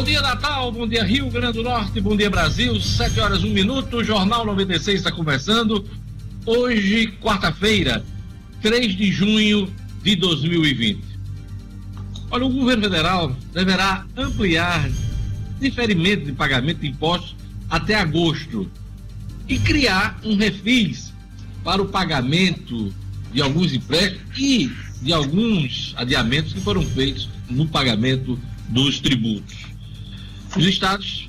Bom dia, Natal. Bom dia, Rio Grande do Norte. Bom dia, Brasil. Sete horas, um minuto. O Jornal 96 está começando. Hoje, quarta-feira, 3 de junho de 2020. Olha, o governo federal deverá ampliar diferimento de pagamento de impostos até agosto e criar um refis para o pagamento de alguns empréstimos e de alguns adiamentos que foram feitos no pagamento dos tributos. Os estados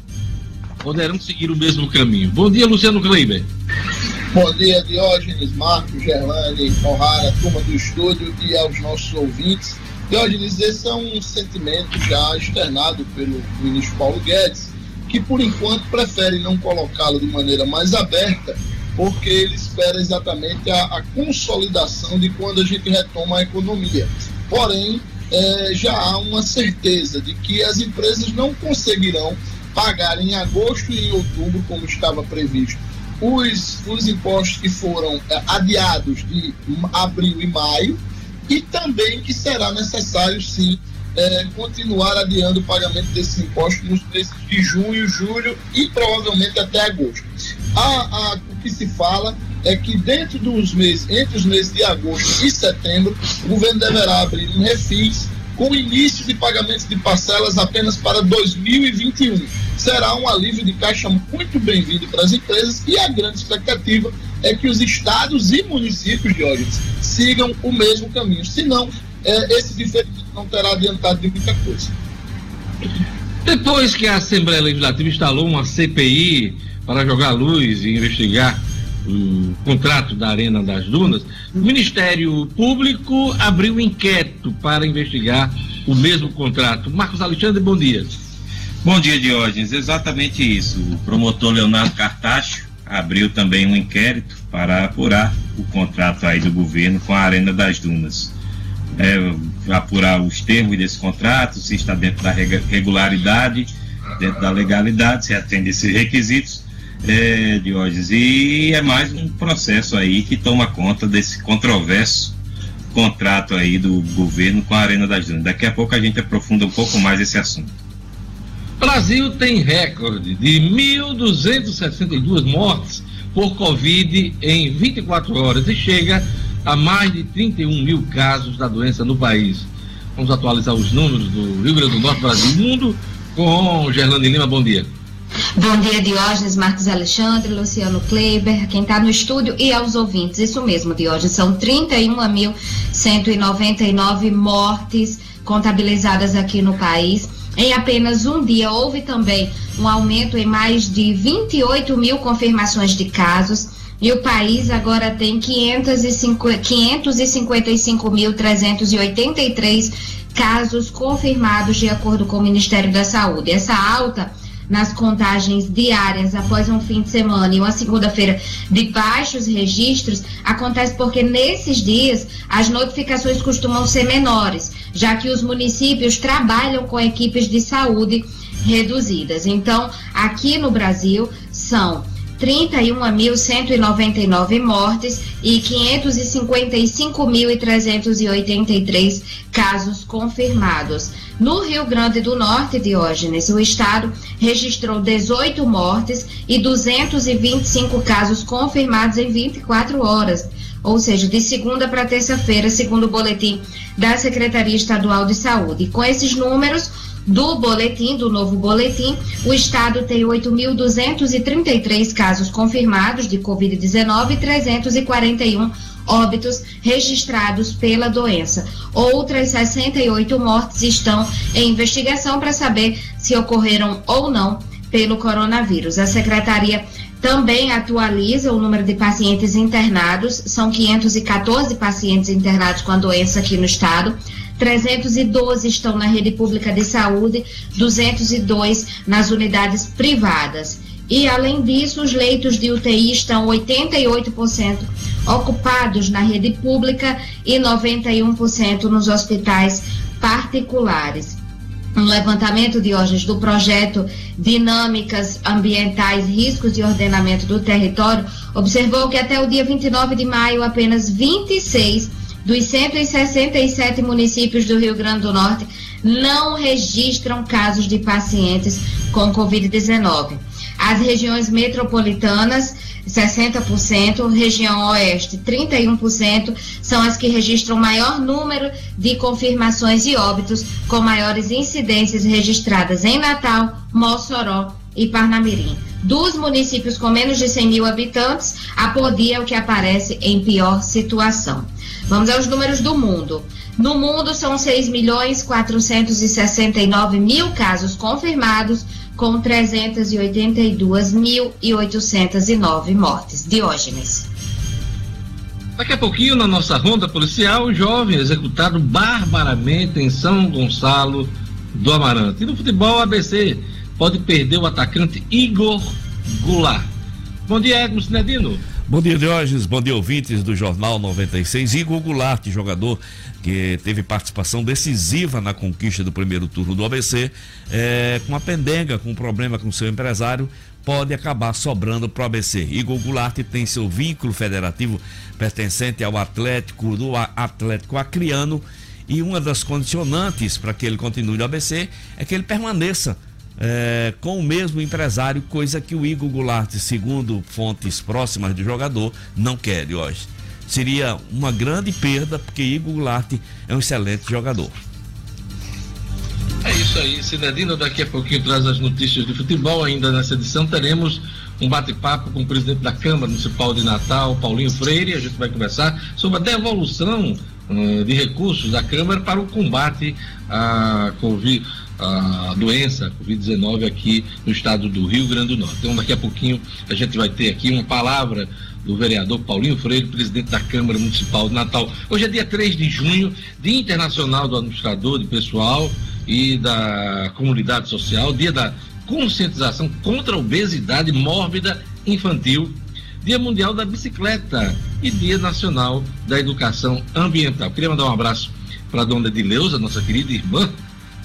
poderão seguir o mesmo caminho. Bom dia, Luciano Kleiber. Bom dia, Diógenes, Marcos, Gerlane, O'Hara, turma do estúdio e aos nossos ouvintes. Diógenes, esse é um sentimento já externado pelo ministro Paulo Guedes, que por enquanto prefere não colocá-lo de maneira mais aberta, porque ele espera exatamente a, a consolidação de quando a gente retoma a economia. Porém, é, já há uma certeza de que as empresas não conseguirão pagar em agosto e em outubro, como estava previsto, os, os impostos que foram é, adiados de abril e maio, e também que será necessário, sim, é, continuar adiando o pagamento desses impostos nos meses de junho, julho e provavelmente até agosto. A, a, o que se fala é que dentro dos meses, entre os meses de agosto e setembro, o governo deverá abrir um refis com início de pagamentos de parcelas apenas para 2021. Será um alívio de caixa muito bem-vindo para as empresas e a grande expectativa é que os estados e municípios de órgãos sigam o mesmo caminho. Senão, é, esse diferimento não terá adiantado de muita coisa. Depois que a Assembleia Legislativa instalou uma CPI para jogar luz e investigar o contrato da Arena das Dunas, o Ministério Público abriu um inquérito para investigar o mesmo contrato. Marcos Alexandre, bom dia. Bom dia, Diógenes. Exatamente isso. O promotor Leonardo Cartacho abriu também um inquérito para apurar o contrato aí do governo com a Arena das Dunas. É, apurar os termos desse contrato, se está dentro da regularidade, dentro da legalidade, se atende esses requisitos, é, Diógenes. E é mais um processo aí que toma conta desse controverso contrato aí do governo com a Arena das Dunas. Daqui a pouco a gente aprofunda um pouco mais esse assunto. Brasil tem recorde de 1.262 mortes por Covid em 24 horas e chega a mais de 31 mil casos da doença no país. Vamos atualizar os números do Rio Grande do Norte, Brasil e Mundo com Gerlane Lima. Bom dia. Bom dia, Diógenes, Marcos Alexandre, Luciano Kleiber, quem está no estúdio e aos ouvintes. Isso mesmo, Diógenes, são 31.199 mortes contabilizadas aqui no país em apenas um dia, houve também um aumento em mais de 28 mil confirmações de casos. E o país agora tem 555.383 casos confirmados, de acordo com o Ministério da Saúde. Essa alta nas contagens diárias após um fim de semana e uma segunda-feira de baixos registros acontece porque nesses dias as notificações costumam ser menores, já que os municípios trabalham com equipes de saúde reduzidas. Então, aqui no Brasil são 31.199 mortes e 555.383 casos confirmados. No Rio Grande do Norte, Diógenes, o estado registrou 18 mortes e 225 casos confirmados em 24 horas, ou seja, de segunda para terça-feira, segundo o boletim da Secretaria Estadual de Saúde. E com esses números, do boletim, do novo boletim, o estado tem 8.233 casos confirmados de Covid-19 e 341 óbitos registrados pela doença. Outras 68 mortes estão em investigação para saber se ocorreram ou não pelo coronavírus. A secretaria também atualiza o número de pacientes internados, são 514 pacientes internados com a doença aqui no estado. 312 estão na rede pública de saúde, 202 nas unidades privadas. E, além disso, os leitos de UTI estão 88% ocupados na rede pública e 91% nos hospitais particulares. Um levantamento de hoje do projeto Dinâmicas Ambientais Riscos de Ordenamento do Território observou que até o dia 29 de maio apenas 26 dos 167 municípios do Rio Grande do Norte não registram casos de pacientes com Covid-19. As regiões metropolitanas 60%, região oeste 31%, são as que registram maior número de confirmações e óbitos, com maiores incidências registradas em Natal, Mossoró e Parnamirim. Dos municípios com menos de 100 mil habitantes, a Podia é o que aparece em pior situação. Vamos aos números do mundo. No mundo, são 6 milhões 469 mil casos confirmados, com 382.809 mortes. Diógenes. Daqui a pouquinho, na nossa ronda policial, um jovem executado barbaramente em São Gonçalo do Amarante. E no futebol, ABC pode perder o atacante Igor Goulart. Bom dia, Edmo Sinedino. Bom dia, Diógenes. Bom dia, ouvintes do Jornal 96. Igor Goulart, jogador que teve participação decisiva na conquista do primeiro turno do ABC, é, com uma pendenga, com um problema com seu empresário, pode acabar sobrando para o ABC. Igor Goulart tem seu vínculo federativo pertencente ao Atlético, do Atlético Acriano, e uma das condicionantes para que ele continue no ABC é que ele permaneça é, com o mesmo empresário, coisa que o Igor Goulart, segundo fontes próximas do jogador, não quer hoje. Seria uma grande perda, porque Igor Goulart é um excelente jogador. É isso aí, Cidadino. Daqui a pouquinho traz as notícias de futebol. Ainda nessa edição teremos um bate-papo com o presidente da Câmara Municipal de Natal, Paulinho Freire. A gente vai conversar sobre a devolução uh, de recursos da Câmara para o combate à Covid a doença Covid-19 aqui no estado do Rio Grande do Norte. Então, daqui a pouquinho a gente vai ter aqui uma palavra do vereador Paulinho Freire, presidente da Câmara Municipal de Natal. Hoje é dia 3 de junho, Dia Internacional do Administrador de Pessoal e da Comunidade Social, dia da conscientização contra a obesidade mórbida infantil, Dia Mundial da Bicicleta e Dia Nacional da Educação Ambiental. Queria mandar um abraço para a dona Edileuza, nossa querida irmã,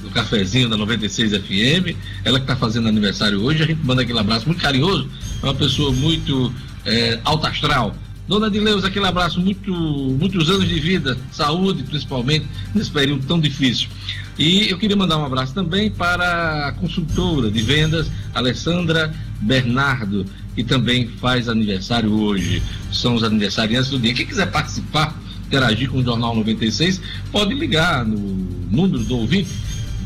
do cafezinho da 96 FM, ela que está fazendo aniversário hoje, a gente manda aquele abraço muito carinhoso, é uma pessoa muito é, alta astral. Dona Dileuza, aquele abraço, muito, muitos anos de vida, saúde principalmente, nesse período tão difícil. E eu queria mandar um abraço também para a consultora de vendas, Alessandra Bernardo, que também faz aniversário hoje. São os aniversariantes do dia. Quem quiser participar, interagir com o Jornal 96, pode ligar no número do ouvinte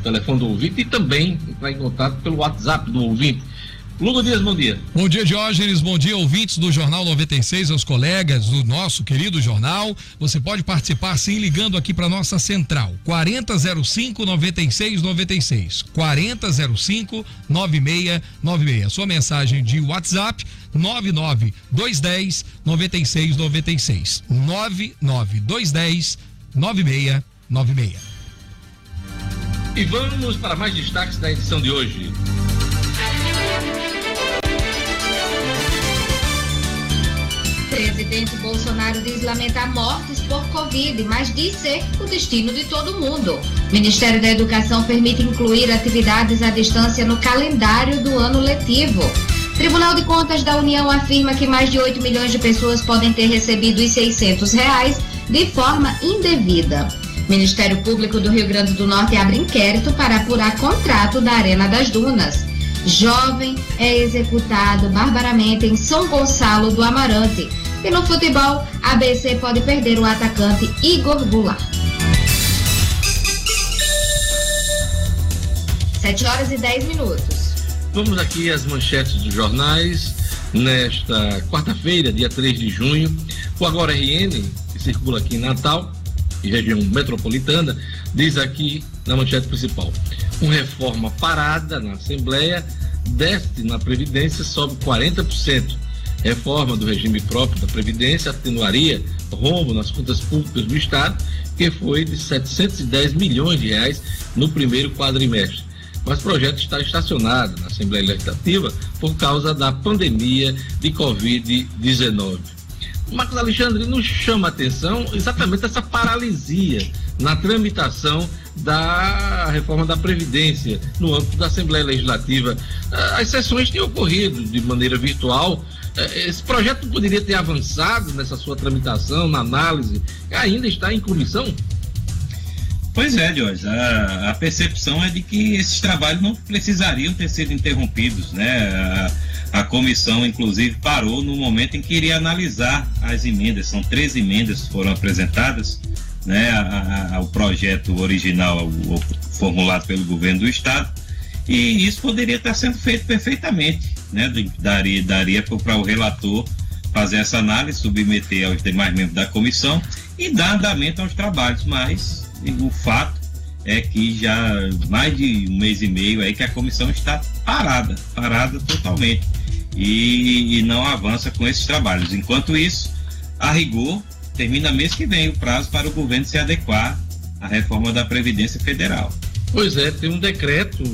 telefone do ouvinte e também entrar em contato pelo WhatsApp do ouvinte. Lugo Dias, bom dia. Bom dia, Diógenes. Bom dia, ouvintes do Jornal 96, aos colegas do nosso querido jornal. Você pode participar sim ligando aqui para nossa central. 4005 9696. 4005 9696. Sua mensagem de WhatsApp 99210 9696. 99210 9696. E vamos para mais destaques da edição de hoje. Presidente Bolsonaro diz lamentar mortes por Covid, mas diz ser o destino de todo mundo. Ministério da Educação permite incluir atividades à distância no calendário do ano letivo. Tribunal de Contas da União afirma que mais de 8 milhões de pessoas podem ter recebido os 600 reais de forma indevida. Ministério Público do Rio Grande do Norte abre inquérito para apurar contrato da Arena das Dunas. Jovem é executado barbaramente em São Gonçalo do Amarante. E no futebol, a ABC pode perder o atacante Igor Goulart. 7 horas e 10 minutos. Vamos aqui às manchetes dos jornais. Nesta quarta-feira, dia 3 de junho, o Agora RN, que circula aqui em Natal, e região metropolitana, diz aqui na manchete principal: uma reforma parada na Assembleia, desce na Previdência sobe 40%. Reforma do regime próprio da Previdência atenuaria rombo nas contas públicas do Estado, que foi de 710 milhões de reais no primeiro quadrimestre. Mas o projeto está estacionado na Assembleia Legislativa por causa da pandemia de Covid-19. Marcos Alexandre nos chama a atenção exatamente essa paralisia na tramitação da reforma da Previdência no âmbito da Assembleia Legislativa. Ah, as sessões têm ocorrido de maneira virtual. Eh, esse projeto poderia ter avançado nessa sua tramitação, na análise, ainda está em comissão? Pois é, Jorge. A, a, percepção é de que esses trabalhos não precisariam ter sido interrompidos, né? A, a, comissão, inclusive, parou no momento em que iria analisar as emendas. São três emendas que foram apresentadas, né? ao projeto original formulado pelo governo do estado. E isso poderia estar sendo feito perfeitamente, né? Daria, daria para o relator fazer essa análise, submeter aos demais membros da comissão e dar andamento aos trabalhos, mas o fato é que já mais de um mês e meio aí que a comissão está parada, parada totalmente e, e não avança com esses trabalhos. Enquanto isso, a rigor, termina mês que vem o prazo para o governo se adequar à reforma da Previdência Federal. Pois é, tem um decreto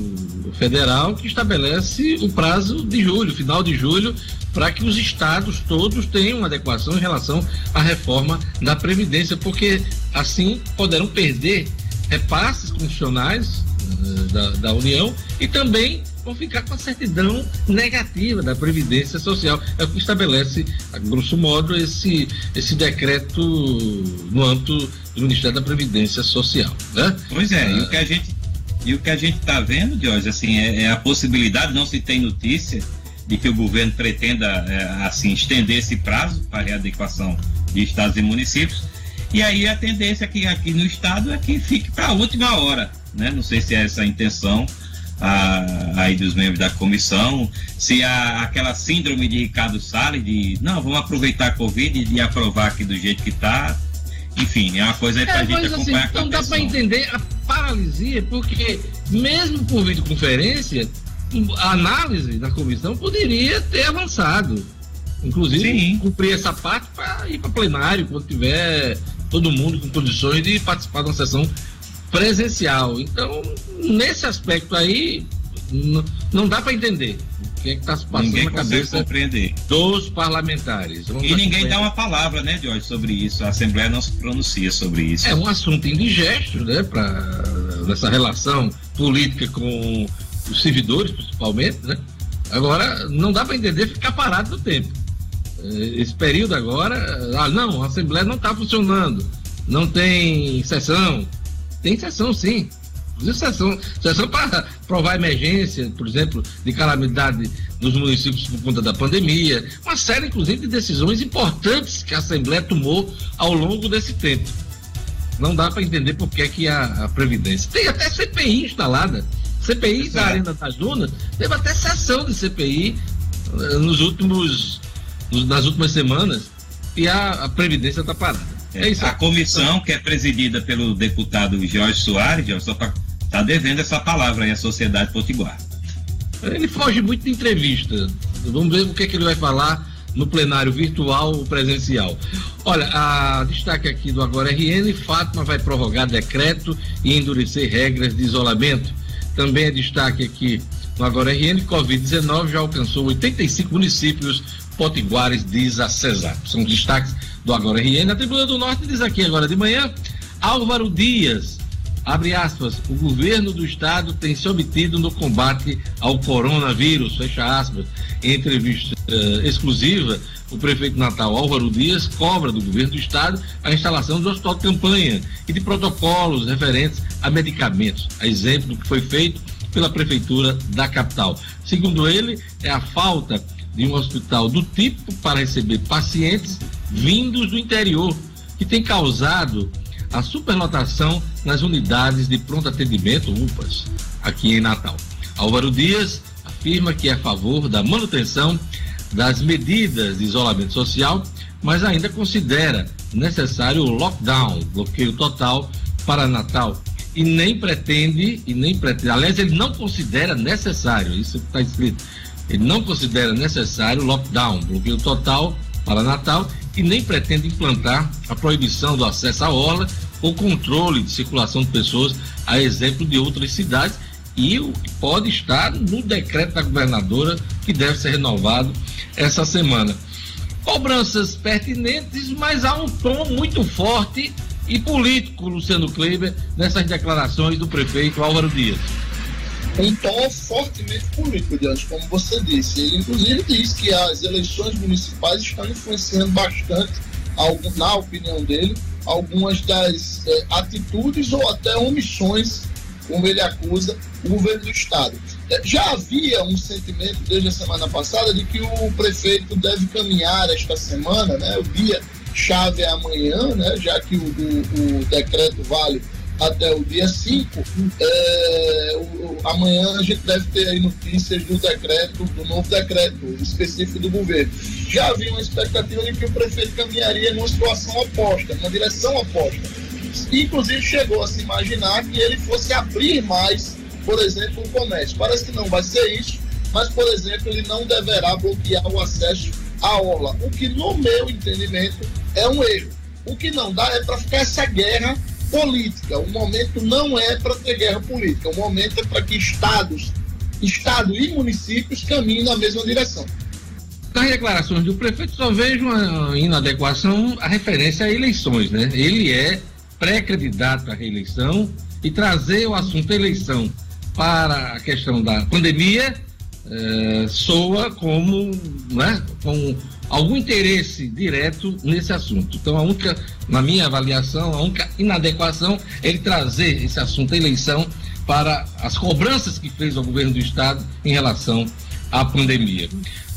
federal que estabelece o prazo de julho, final de julho, para que os estados todos tenham adequação em relação à reforma da Previdência, porque assim poderão perder repasses constitucionais uh, da, da União e também vão ficar com a certidão negativa da Previdência Social. É o que estabelece, a grosso modo, esse, esse decreto no âmbito do Ministério da Previdência Social. Né? Pois é, e o que a gente e o que a gente está vendo, Jorge, assim, é, é, a possibilidade, não se tem notícia, de que o governo pretenda é, assim estender esse prazo para a readequação de estados e municípios. E aí a tendência aqui, aqui no estado é que fique para a última hora. Né? Não sei se é essa a intenção a, aí dos membros da comissão, se há aquela síndrome de Ricardo Salles de não, vamos aproveitar a Covid e aprovar aqui do jeito que está. Enfim, é uma coisa para a é, gente assim, acompanhar assim, Não dá para entender a paralisia, porque mesmo por videoconferência, a análise da comissão poderia ter avançado. Inclusive, Sim. cumprir essa parte para ir para plenário, quando tiver todo mundo com condições de participar de uma sessão presencial. Então, nesse aspecto aí, não dá para entender o que é está se passando ninguém na cabeça compreender. dos parlamentares. Vamos e ninguém dá uma palavra, né, Jorge, sobre isso. A Assembleia não se pronuncia sobre isso. É um assunto indigesto, né, para essa relação política com os servidores, principalmente, né? Agora, não dá para entender ficar parado no tempo. Eh, esse período agora, ah, não, a Assembleia não está funcionando, não tem sessão. Tem sessão, sim. Inclusive, sessão, sessão para provar emergência, por exemplo, de calamidade nos municípios por conta da pandemia. Uma série, inclusive, de decisões importantes que a Assembleia tomou ao longo desse tempo. Não dá para entender por que, é que a, a Previdência. Tem até CPI instalada CPI da Arena das Dunas teve até sessão de CPI eh, nos últimos, nas últimas semanas e a, a Previdência está parada. É, isso. A comissão, que é presidida pelo deputado Jorge Soares, só está tá devendo essa palavra aí à sociedade potiguar. Ele foge muito de entrevista. Vamos ver o que, é que ele vai falar no plenário virtual ou presencial. Olha, a destaque aqui do Agora RN, Fátima vai prorrogar decreto e endurecer regras de isolamento. Também é destaque aqui no Agora RN, Covid-19 já alcançou 85 municípios potiguares, diz a Cesar. São destaques do Agora RN. A Tribuna do Norte diz aqui agora de manhã, Álvaro Dias, abre aspas, o governo do estado tem se obtido no combate ao coronavírus, fecha aspas. Em entrevista uh, exclusiva, o prefeito Natal Álvaro Dias cobra do governo do estado a instalação do hospital de campanha e de protocolos referentes a medicamentos, a exemplo do que foi feito pela prefeitura da capital. Segundo ele, é a falta de um hospital do tipo para receber pacientes vindos do interior, que tem causado a superlotação nas unidades de pronto atendimento, UPAs, aqui em Natal. Álvaro Dias afirma que é a favor da manutenção das medidas de isolamento social, mas ainda considera necessário o lockdown, bloqueio total para Natal e nem pretende e nem pretende, aliás ele não considera necessário, isso está escrito, ele não considera necessário lockdown, bloqueio total para Natal e nem pretende implantar a proibição do acesso à orla ou controle de circulação de pessoas, a exemplo de outras cidades e o que pode estar no decreto da governadora que deve ser renovado essa semana. Cobranças pertinentes, mas há um tom muito forte e político, Luciano Kleber, nessas declarações do prefeito Álvaro Dias. Um tom fortemente político, Diante, como você disse. Ele, inclusive, diz que as eleições municipais estão influenciando bastante, na opinião dele, algumas das é, atitudes ou até omissões, como ele acusa, o governo do Estado. É, já havia um sentimento desde a semana passada de que o prefeito deve caminhar esta semana, né, o dia chave é amanhã, né, já que o, o, o decreto vale até o dia 5. É, amanhã a gente deve ter aí notícias do decreto, do novo decreto específico do governo. Já havia uma expectativa de que o prefeito caminharia numa situação oposta, numa direção oposta. Inclusive chegou a se imaginar que ele fosse abrir mais, por exemplo, o comércio. Parece que não vai ser isso, mas, por exemplo, ele não deverá bloquear o acesso à orla, o que, no meu entendimento, é um erro. O que não dá é para ficar essa guerra política. O momento não é para ter guerra política. O momento é para que estados, estado e municípios caminhem na mesma direção. Das declarações do prefeito, só vejo uma inadequação a referência a eleições, né? Ele é pré-candidato à reeleição e trazer o assunto eleição para a questão da pandemia é, soa como, né, com algum interesse direto nesse assunto. Então, a única, na minha avaliação, a única inadequação é ele trazer esse assunto eleição para as cobranças que fez ao governo do estado em relação à pandemia.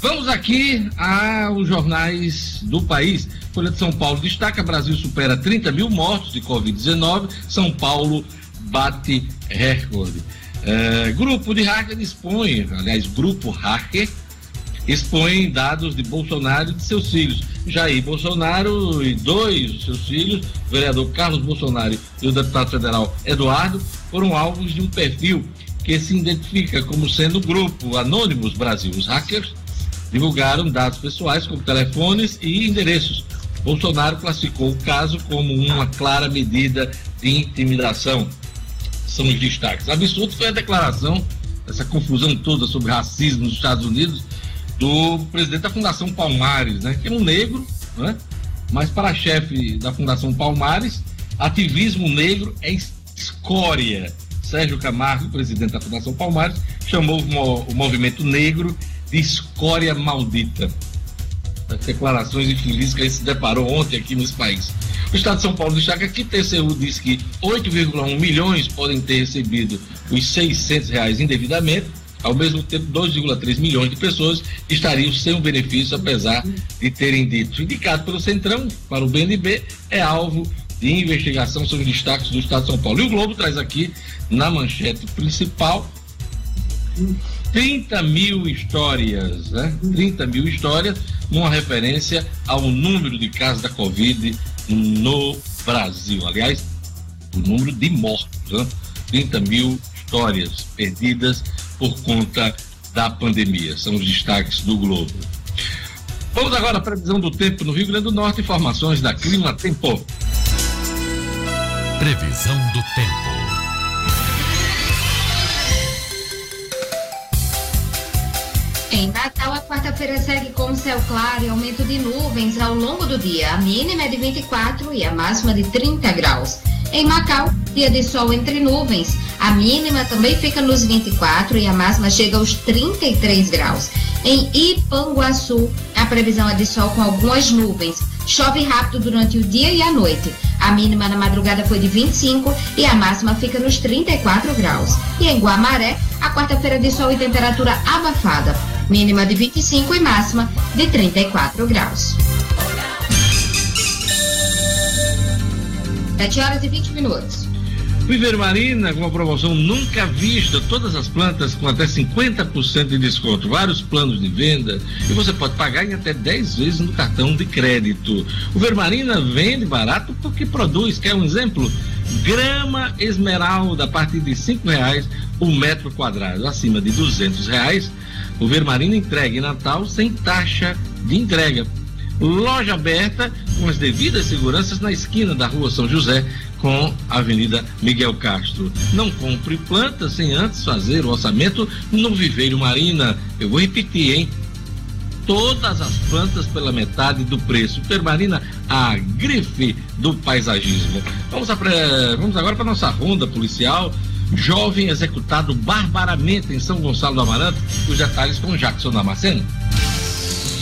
Vamos aqui aos jornais do país. Folha de São Paulo destaca: Brasil supera 30 mil mortos de Covid-19. São Paulo bate recorde. É, grupo de hacker dispõe, aliás, grupo hacker expõe dados de Bolsonaro e de seus filhos. Jair Bolsonaro e dois seus filhos, o vereador Carlos Bolsonaro e o deputado federal Eduardo, foram alvos de um perfil que se identifica como sendo o grupo Anônimos Brasil. Os hackers divulgaram dados pessoais como telefones e endereços. Bolsonaro classificou o caso como uma clara medida de intimidação. São os destaques. Absurdo foi a declaração, essa confusão toda sobre racismo nos Estados Unidos, do presidente da Fundação Palmares, né? Que é um negro, né? Mas para chefe da Fundação Palmares, ativismo negro é escória. Sérgio Camargo, presidente da Fundação Palmares, chamou o movimento negro de escória maldita. As declarações infelizes que gente se deparou ontem aqui nesse país. O Estado de São Paulo destaca que TCU diz que 8,1 milhões podem ter recebido os 600 reais indevidamente ao mesmo tempo, 2,3 milhões de pessoas estariam sem o benefício, apesar de terem dito. Indicado pelo Centrão para o BNB, é alvo de investigação sobre destaques do Estado de São Paulo. E o Globo traz aqui, na manchete principal, 30 mil histórias, né? 30 mil histórias, numa referência ao número de casos da Covid no Brasil. Aliás, o número de mortos, né? 30 mil histórias perdidas por conta da pandemia. São os destaques do Globo. Vamos agora à previsão do tempo no Rio Grande do Norte, informações da Clima Tempo. Previsão do tempo. Em Natal, a quarta-feira segue com céu claro e aumento de nuvens ao longo do dia. A mínima é de 24 e a máxima de 30 graus. Em Macau, dia de sol entre nuvens. A mínima também fica nos 24 e a máxima chega aos 33 graus. Em Ipanguaçu, a previsão é de sol com algumas nuvens. Chove rápido durante o dia e a noite. A mínima na madrugada foi de 25 e a máxima fica nos 34 graus. E em Guamaré, a quarta-feira de sol e temperatura abafada. Mínima de 25 e máxima de 34 graus. 7 horas e 20 minutos. Viver Marina com uma promoção nunca vista, todas as plantas com até 50% de desconto, vários planos de venda e você pode pagar em até 10 vezes no cartão de crédito. O Vermarina vende barato porque produz, quer um exemplo? Grama esmeralda a partir de cinco reais o metro quadrado, acima de duzentos reais. O Vermarina entrega em Natal sem taxa de entrega. Loja aberta com as devidas seguranças na esquina da rua São José com a Avenida Miguel Castro. Não compre plantas sem antes fazer o orçamento no Viveiro Marina. Eu vou repetir, hein? Todas as plantas pela metade do preço. Permarina, a grife do paisagismo. Vamos, vamos agora para nossa ronda policial. Jovem executado barbaramente em São Gonçalo do Amaranto. Os detalhes com Jackson Damasceno.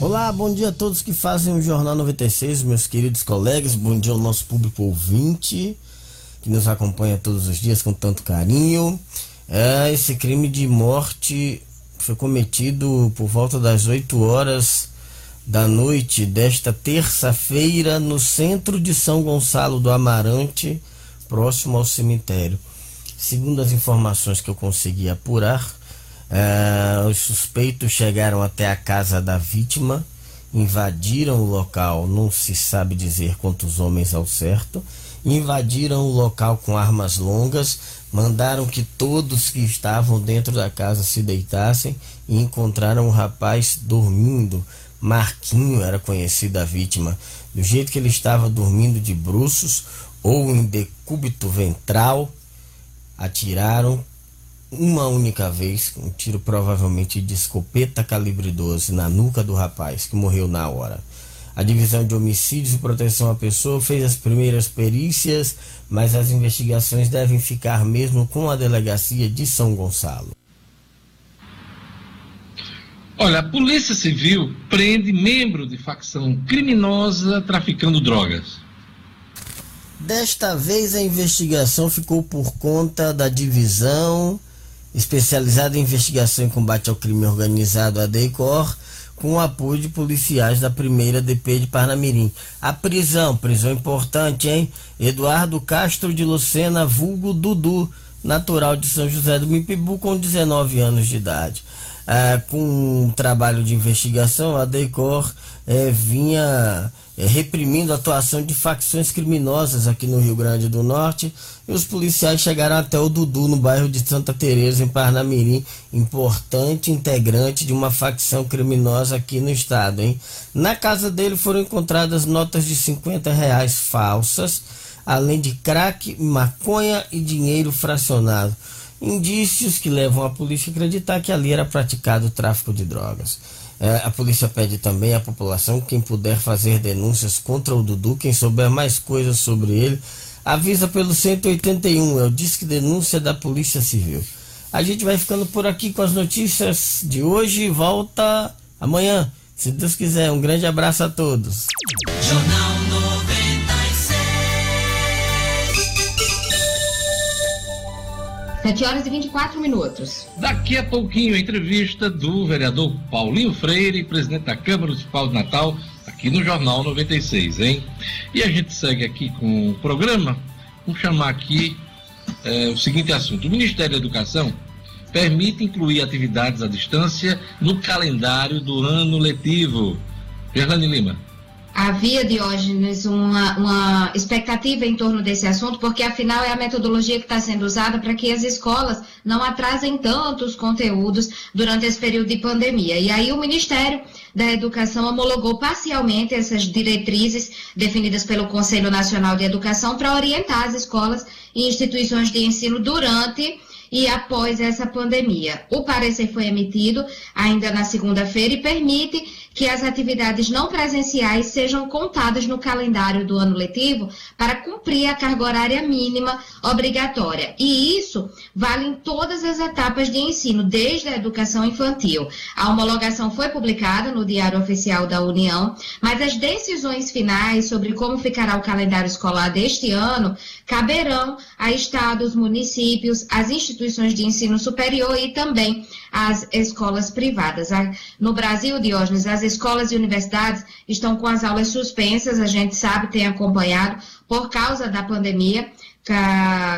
Olá, bom dia a todos que fazem o Jornal 96, meus queridos colegas, bom dia ao nosso público ouvinte que nos acompanha todos os dias com tanto carinho. É, esse crime de morte foi cometido por volta das 8 horas da noite desta terça-feira no centro de São Gonçalo do Amarante, próximo ao cemitério. Segundo as informações que eu consegui apurar, Uh, os suspeitos chegaram até a casa da vítima, invadiram o local, não se sabe dizer quantos homens ao certo, invadiram o local com armas longas, mandaram que todos que estavam dentro da casa se deitassem e encontraram o rapaz dormindo. Marquinho era conhecido a vítima. Do jeito que ele estava dormindo de bruços ou em decúbito ventral, atiraram, uma única vez, um tiro provavelmente de escopeta calibre 12 na nuca do rapaz, que morreu na hora. A divisão de homicídios e proteção à pessoa fez as primeiras perícias, mas as investigações devem ficar mesmo com a delegacia de São Gonçalo. Olha, a Polícia Civil prende membro de facção criminosa traficando drogas. Desta vez a investigação ficou por conta da divisão especializada em investigação e combate ao crime organizado, a DEICOR, com o apoio de policiais da primeira DP de Parnamirim. A prisão, prisão importante, hein? Eduardo Castro de Lucena, vulgo Dudu, natural de São José do Mipibu, com 19 anos de idade. Ah, com um trabalho de investigação, a DEICOR eh, vinha é, reprimindo a atuação de facções criminosas aqui no Rio Grande do Norte. E os policiais chegaram até o Dudu, no bairro de Santa Teresa, em Parnamirim, importante integrante de uma facção criminosa aqui no estado. Hein? Na casa dele foram encontradas notas de 50 reais falsas, além de crack, maconha e dinheiro fracionado. Indícios que levam a polícia a acreditar que ali era praticado o tráfico de drogas. É, a polícia pede também à população, quem puder fazer denúncias contra o Dudu, quem souber mais coisas sobre ele, avisa pelo 181, é o Disque Denúncia da Polícia Civil. A gente vai ficando por aqui com as notícias de hoje volta amanhã, se Deus quiser. Um grande abraço a todos. Jornal 7 horas e 24 minutos. Daqui a pouquinho, a entrevista do vereador Paulinho Freire, presidente da Câmara Municipal de Natal, aqui no Jornal 96, hein? E a gente segue aqui com o programa. Vamos chamar aqui é, o seguinte assunto: o Ministério da Educação permite incluir atividades à distância no calendário do ano letivo. Gerlane Lima havia, Diógenes, uma, uma expectativa em torno desse assunto, porque afinal é a metodologia que está sendo usada para que as escolas não atrasem tanto os conteúdos durante esse período de pandemia. E aí o Ministério da Educação homologou parcialmente essas diretrizes definidas pelo Conselho Nacional de Educação para orientar as escolas e instituições de ensino durante e após essa pandemia. O parecer foi emitido ainda na segunda-feira e permite que as atividades não presenciais sejam contadas no calendário do ano letivo para cumprir a carga horária mínima obrigatória. E isso vale em todas as etapas de ensino, desde a educação infantil. A homologação foi publicada no Diário Oficial da União, mas as decisões finais sobre como ficará o calendário escolar deste ano caberão a estados, municípios, as instituições de ensino superior e também as escolas privadas. No Brasil, Diógenes, as escolas e universidades estão com as aulas suspensas, a gente sabe, tem acompanhado, por causa da pandemia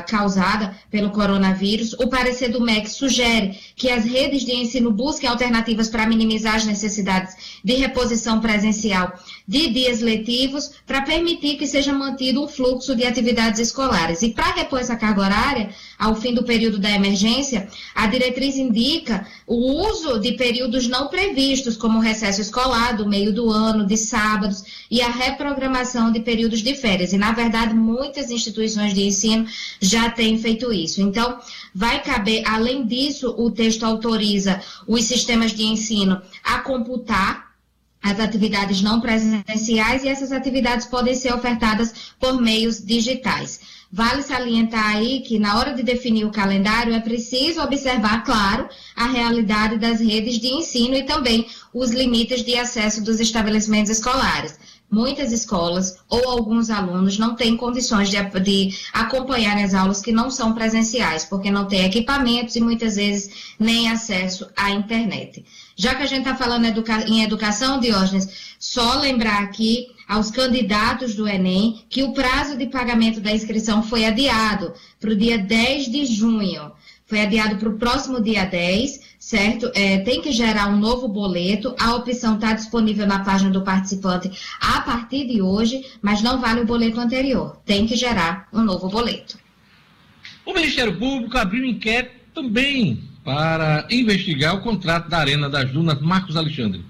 causada pelo coronavírus, o parecer do MEC sugere que as redes de ensino busquem alternativas para minimizar as necessidades de reposição presencial de dias letivos para permitir que seja mantido um fluxo de atividades escolares. E para repor essa carga horária, ao fim do período da emergência, a diretriz indica o uso de períodos não previstos, como o recesso escolar do meio do ano, de sábados, e a reprogramação de períodos de férias. E, na verdade, muitas instituições de ensino já têm feito isso. Então, vai caber, além disso, o texto autoriza os sistemas de ensino a computar as atividades não presenciais e essas atividades podem ser ofertadas por meios digitais. Vale salientar aí que na hora de definir o calendário é preciso observar, claro, a realidade das redes de ensino e também os limites de acesso dos estabelecimentos escolares. Muitas escolas ou alguns alunos não têm condições de, de acompanhar as aulas que não são presenciais, porque não têm equipamentos e muitas vezes nem acesso à internet. Já que a gente está falando educa em educação, Diógenes, só lembrar aqui aos candidatos do Enem que o prazo de pagamento da inscrição foi adiado para o dia 10 de junho. Foi adiado para o próximo dia 10, certo? É, tem que gerar um novo boleto. A opção está disponível na página do participante a partir de hoje, mas não vale o boleto anterior. Tem que gerar um novo boleto. O Ministério Público abriu inquérito também para investigar o contrato da Arena das Dunas. Marcos Alexandre.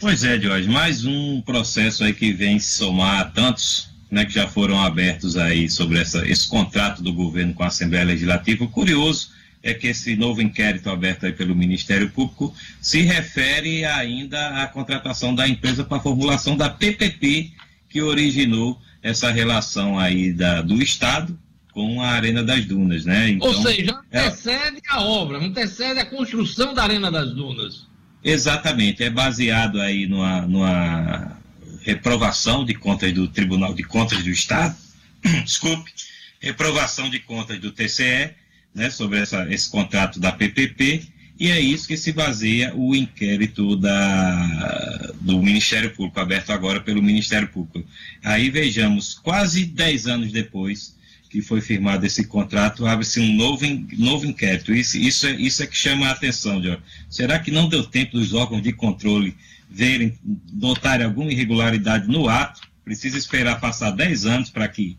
Pois é, Jorge, mais um processo aí que vem somar a tantos né, que já foram abertos aí sobre essa, esse contrato do governo com a Assembleia Legislativa. O curioso é que esse novo inquérito aberto aí pelo Ministério Público se refere ainda à contratação da empresa para a formulação da PPP que originou essa relação aí da, do Estado com a Arena das Dunas, né? Então, Ou seja, antecede é... a obra, antecede a construção da Arena das Dunas. Exatamente, é baseado aí numa, numa reprovação de contas do Tribunal de Contas do Estado, desculpe, reprovação de contas do TCE, né, sobre essa, esse contrato da PPP, e é isso que se baseia o inquérito da, do Ministério Público, aberto agora pelo Ministério Público. Aí vejamos, quase 10 anos depois, que foi firmado esse contrato, abre-se um novo, novo inquérito. Isso, isso, é, isso é que chama a atenção, Jorge. Será que não deu tempo dos órgãos de controle verem, notarem alguma irregularidade no ato? Precisa esperar passar 10 anos para que,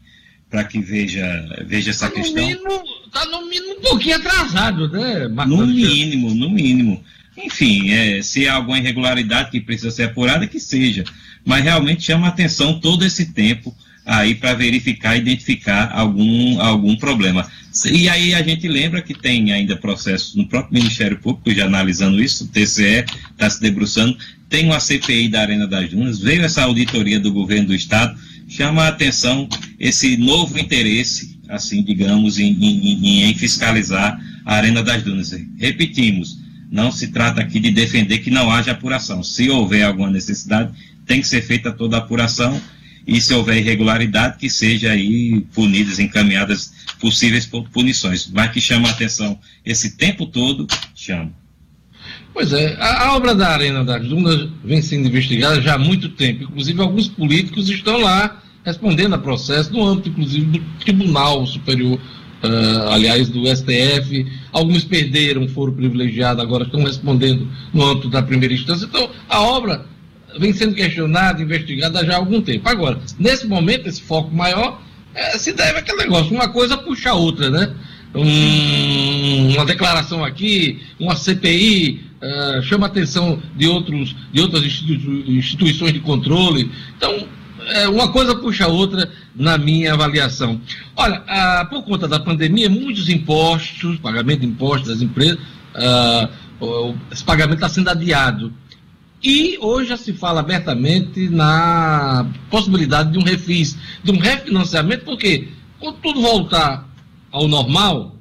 que veja, veja essa tá questão? Está no mínimo um pouquinho atrasado, né, Marcos? No mínimo, no mínimo. Enfim, é, se há alguma irregularidade que precisa ser apurada, que seja. Mas realmente chama a atenção todo esse tempo aí para verificar, identificar algum, algum problema. E aí a gente lembra que tem ainda processos no próprio Ministério Público, já analisando isso, o TCE está se debruçando, tem uma CPI da Arena das Dunas, veio essa auditoria do governo do Estado, chama a atenção esse novo interesse, assim, digamos, em, em, em fiscalizar a Arena das Dunas. Repetimos, não se trata aqui de defender que não haja apuração. Se houver alguma necessidade, tem que ser feita toda a apuração e se houver irregularidade, que seja aí punidas, encaminhadas possíveis punições. Mas que chama a atenção esse tempo todo, chama. Pois é, a, a, obra da Arena das Dunas vem sendo investigada já há muito tempo. Inclusive, alguns políticos estão lá respondendo a processo, no âmbito, inclusive, do Tribunal Superior, uh, aliás, do STF. Alguns perderam, foram privilegiados, agora estão respondendo no âmbito da primeira instância. Então, a obra vem sendo questionada, investigada já há algum tempo. Agora, nesse momento, esse foco maior é, se deve àquele negócio, uma coisa puxa a outra, né? Um, uma declaração aqui, uma CPI, uh, é, chama a atenção de, outros, de outras institui instituições de controle. Então, é, uma coisa puxa a outra na minha avaliação. Olha, por conta da pandemia, muitos impostos, pagamento de impostos das empresas, uh, esse pagamento está sendo adiado. E hoje já se fala abertamente na possibilidade de um refis, de um refinanciamento, porque quando tudo voltar ao normal,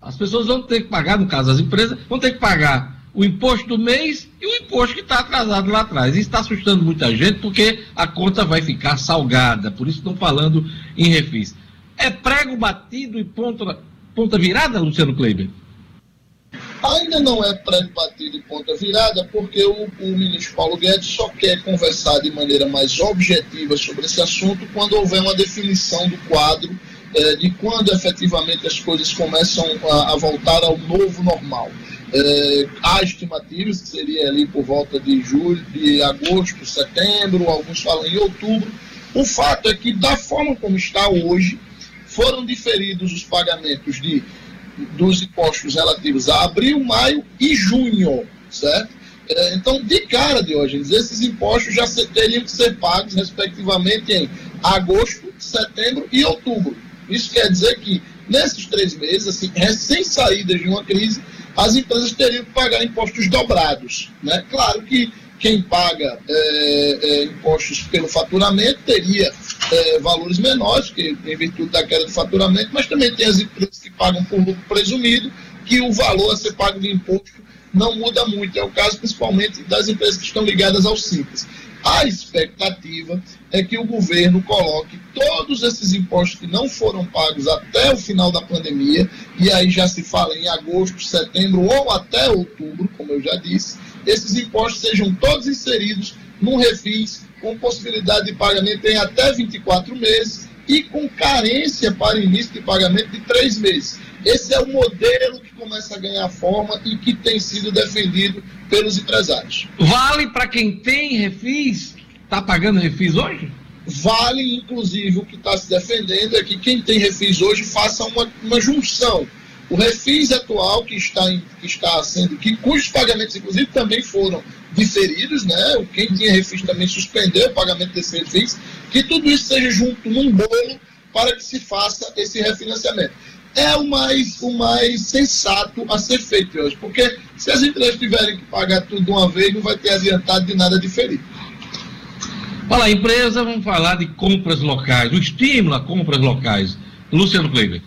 as pessoas vão ter que pagar, no caso as empresas, vão ter que pagar o imposto do mês e o imposto que está atrasado lá atrás. Isso está assustando muita gente porque a conta vai ficar salgada, por isso estão falando em refis. É prego batido e ponta, ponta virada, Luciano Kleiber? Ainda não é pré-batido e ponta virada, porque o, o, ministro Paulo Guedes só quer conversar de maneira mais objetiva sobre esse assunto quando houver uma definição do quadro é, de quando efetivamente as coisas começam a, a voltar ao novo normal. É, há estimativas que seria ali por volta de julho, de agosto, setembro, alguns falam em outubro. O fato é que, da forma como está hoje, foram diferidos os pagamentos de, dos impostos relativos a abril, maio e junho, certo? É, então, de cara, Diógenes, esses impostos já teriam que ser pagos, respectivamente, em agosto, setembro e outubro. Isso quer dizer que, nesses três meses, assim, recém-saídas de uma crise, as empresas teriam que pagar impostos dobrados. Né? Claro que quem paga é, é, impostos pelo faturamento teria é, valores menores, que, em virtude da queda de faturamento, mas também tem as empresas que pagam por lucro presumido, que o valor a ser pago de imposto não muda muito. É o caso principalmente das empresas que estão ligadas ao Simples. A expectativa é que o governo coloque todos esses impostos que não foram pagos até o final da pandemia, e aí já se fala em agosto, setembro ou até outubro, como eu já disse, esses impostos sejam todos inseridos num refis com possibilidade de pagamento em até 24 meses e com carência para início de pagamento de três meses. Esse é o modelo que começa a ganhar forma e que tem sido defendido pelos empresários. Vale para quem tem refis? Está pagando refis hoje? Vale, inclusive, o que está se defendendo é que quem tem refis hoje faça uma, uma junção. O refis atual que está, em, que está sendo, que, cujos pagamentos, inclusive, também foram diferidos, né? Quem tinha refis também suspendeu o pagamento desse refis, que tudo isso seja junto num bolo para que se faça esse refinanciamento é o mais, o mais sensato a ser feito hoje, porque se as empresas tiverem que pagar tudo de uma vez, não vai ter adiantado de nada diferente. Fala, empresa, vamos falar de compras locais, o estímulo a compras locais. Luciano Kleiber.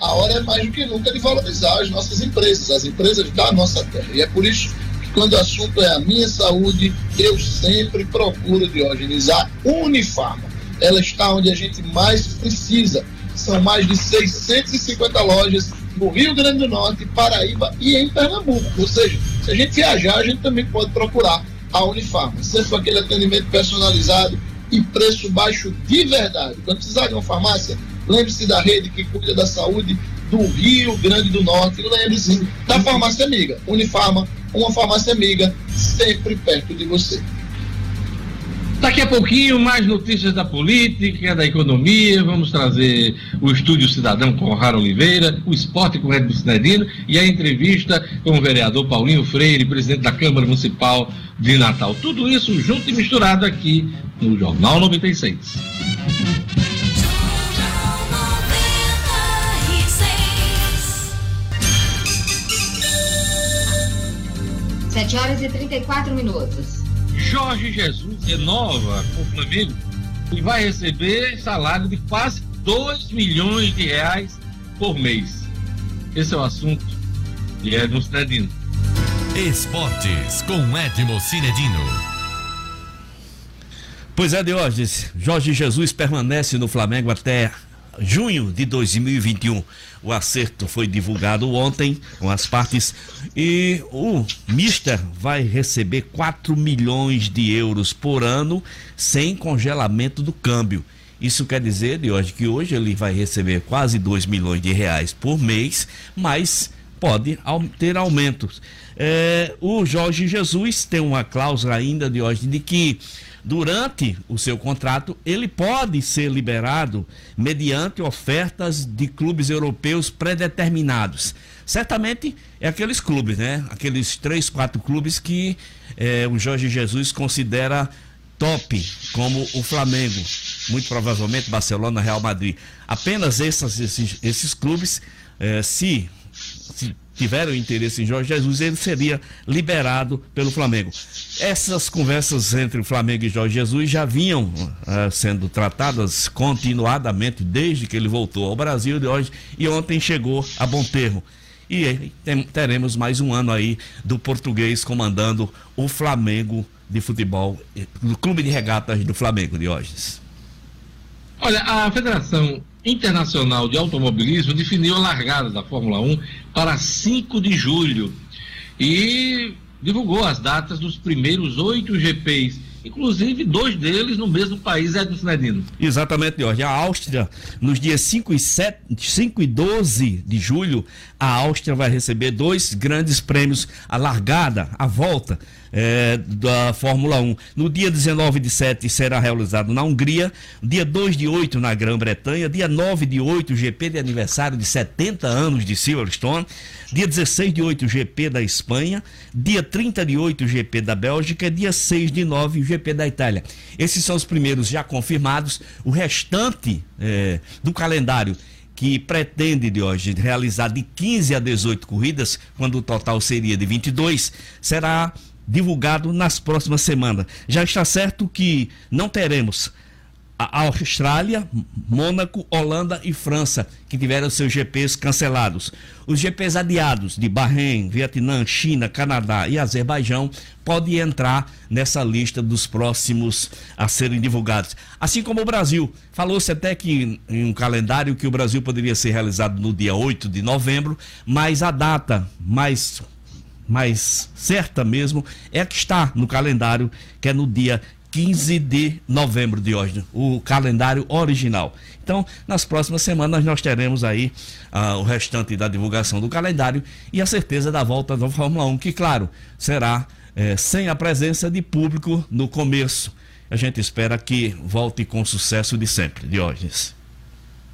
A hora é mais do que nunca de valorizar as nossas empresas, as empresas da nossa terra. E é por isso que quando o assunto é a minha saúde, eu sempre procuro, Diógenes, a Unifarma. Ela está onde a gente mais precisa são mais de 650 lojas no Rio Grande do Norte, Paraíba e em Pernambuco. Ou seja, se a gente viajar, a gente também pode procurar a Unifarma, sempre com aquele atendimento personalizado e preço baixo de verdade. Quando precisar de uma farmácia, lembre-se da rede que cuida da saúde do Rio Grande do Norte. Lembre-se da farmácia amiga. Unifarma, uma farmácia amiga, sempre perto de você. Daqui a pouquinho, mais notícias da política, da economia. Vamos trazer o Estúdio Cidadão com Rara Oliveira, o esporte com Edson Cinedino e a entrevista com o vereador Paulinho Freire, presidente da Câmara Municipal de Natal. Tudo isso junto e misturado aqui no Jornal 96. Sete horas e 34 minutos. Jorge Jesus renova com o Flamengo e vai receber salário de quase 2 milhões de reais por mês. Esse é o assunto de Edmo Cinedino. Esportes com Edmo Cinedino. Pois é, Diógenes, Jorge Jesus permanece no Flamengo até junho de 2021. O acerto foi divulgado ontem com as partes e o Mister vai receber 4 milhões de euros por ano sem congelamento do câmbio. Isso quer dizer, de hoje, que hoje ele vai receber quase 2 milhões de reais por mês, mas pode ter aumentos. É, o Jorge Jesus tem uma cláusula ainda de hoje de que durante o seu contrato, ele pode ser liberado mediante ofertas de clubes europeus predeterminados. Certamente é aqueles clubes, né? Aqueles três, quatro clubes que é, o Jorge Jesus considera top, como o Flamengo, muito provavelmente Barcelona, Real Madrid. Apenas esses, esses, esses clubes, é, se, se tiveram interesse em Jorge Jesus, ele seria liberado pelo Flamengo. Essas conversas entre o Flamengo e Jorge Jesus já vinham uh, sendo tratadas continuadamente desde que ele voltou ao Brasil de hoje e ontem chegou a bom termo. E teremos mais um ano aí do português comandando o Flamengo de futebol, do Clube de Regatas do Flamengo de hoje. Olha, a Federação Internacional de Automobilismo definiu a largada da Fórmula 1 para 5 de julho e divulgou as datas dos primeiros oito GPs inclusive dois deles no mesmo país, Edson Sinedino. Exatamente, Jorge. A Áustria, nos dias 5 e, 7, 5 e 12 de julho, a Áustria vai receber dois grandes prêmios, a largada, a volta é, da Fórmula 1. No dia 19 de 7 será realizado na Hungria, dia 2 de 8 na Grã-Bretanha, dia 9 de 8 o GP de aniversário de 70 anos de Silverstone, dia 16 de 8 o GP da Espanha, dia 30 de 8 o GP da Bélgica, dia 6 de 9 o GP da Itália. Esses são os primeiros já confirmados. O restante é, do calendário que pretende de hoje realizar de 15 a 18 corridas, quando o total seria de 22, será divulgado nas próximas semanas. Já está certo que não teremos a Austrália, Mônaco, Holanda e França, que tiveram seus GPs cancelados. Os GPs adiados de Bahrein, Vietnã, China, Canadá e Azerbaijão podem entrar nessa lista dos próximos a serem divulgados. Assim como o Brasil. Falou-se até que em um calendário que o Brasil poderia ser realizado no dia 8 de novembro, mas a data mais mais certa mesmo é a que está no calendário, que é no dia 15 de novembro de hoje, o calendário original. Então, nas próximas semanas nós teremos aí uh, o restante da divulgação do calendário e a certeza da volta da Fórmula 1, que claro, será eh, sem a presença de público no começo. A gente espera que volte com sucesso de sempre, Diógenes.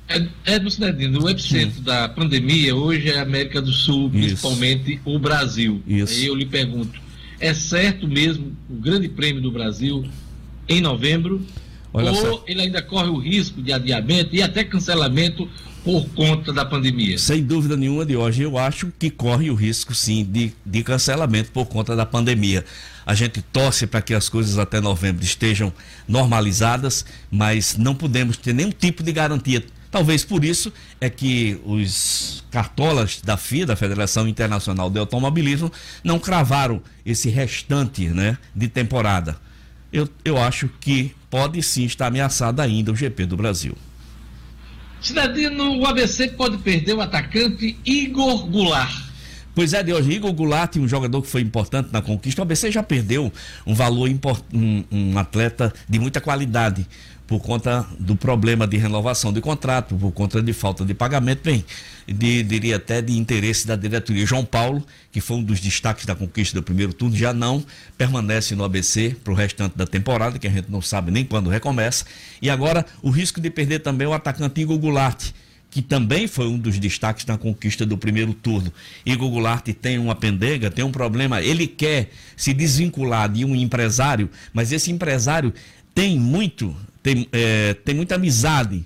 É, é do Cidadino, o epicentro Sim. da pandemia hoje é a América do Sul, Isso. principalmente o Brasil. Isso. Aí eu lhe pergunto, é certo mesmo o Grande Prêmio do Brasil em novembro? Olha ou só. ele ainda corre o risco de adiamento e até cancelamento por conta da pandemia? Sem dúvida nenhuma de hoje, eu acho que corre o risco sim de, de cancelamento por conta da pandemia. A gente torce para que as coisas até novembro estejam normalizadas, mas não podemos ter nenhum tipo de garantia Talvez por isso é que os cartolas da FIA, da Federação Internacional de Automobilismo, não cravaram esse restante né, de temporada. Eu, eu acho que pode sim estar ameaçado ainda o GP do Brasil. Cidadino, o ABC pode perder o atacante Igor Goulart. Pois é, de hoje, Igor Goulart, um jogador que foi importante na conquista. O ABC já perdeu um valor, um, um atleta de muita qualidade por conta do problema de renovação de contrato, por conta de falta de pagamento, bem, de, diria até de interesse da diretoria. João Paulo, que foi um dos destaques da conquista do primeiro turno, já não permanece no ABC para o restante da temporada, que a gente não sabe nem quando recomeça. E agora o risco de perder também o atacante Igor Goulart, que também foi um dos destaques na conquista do primeiro turno. Igor Goulart tem uma pendenga, tem um problema, ele quer se desvincular de um empresário, mas esse empresário tem muito tem, é, tem muita amizade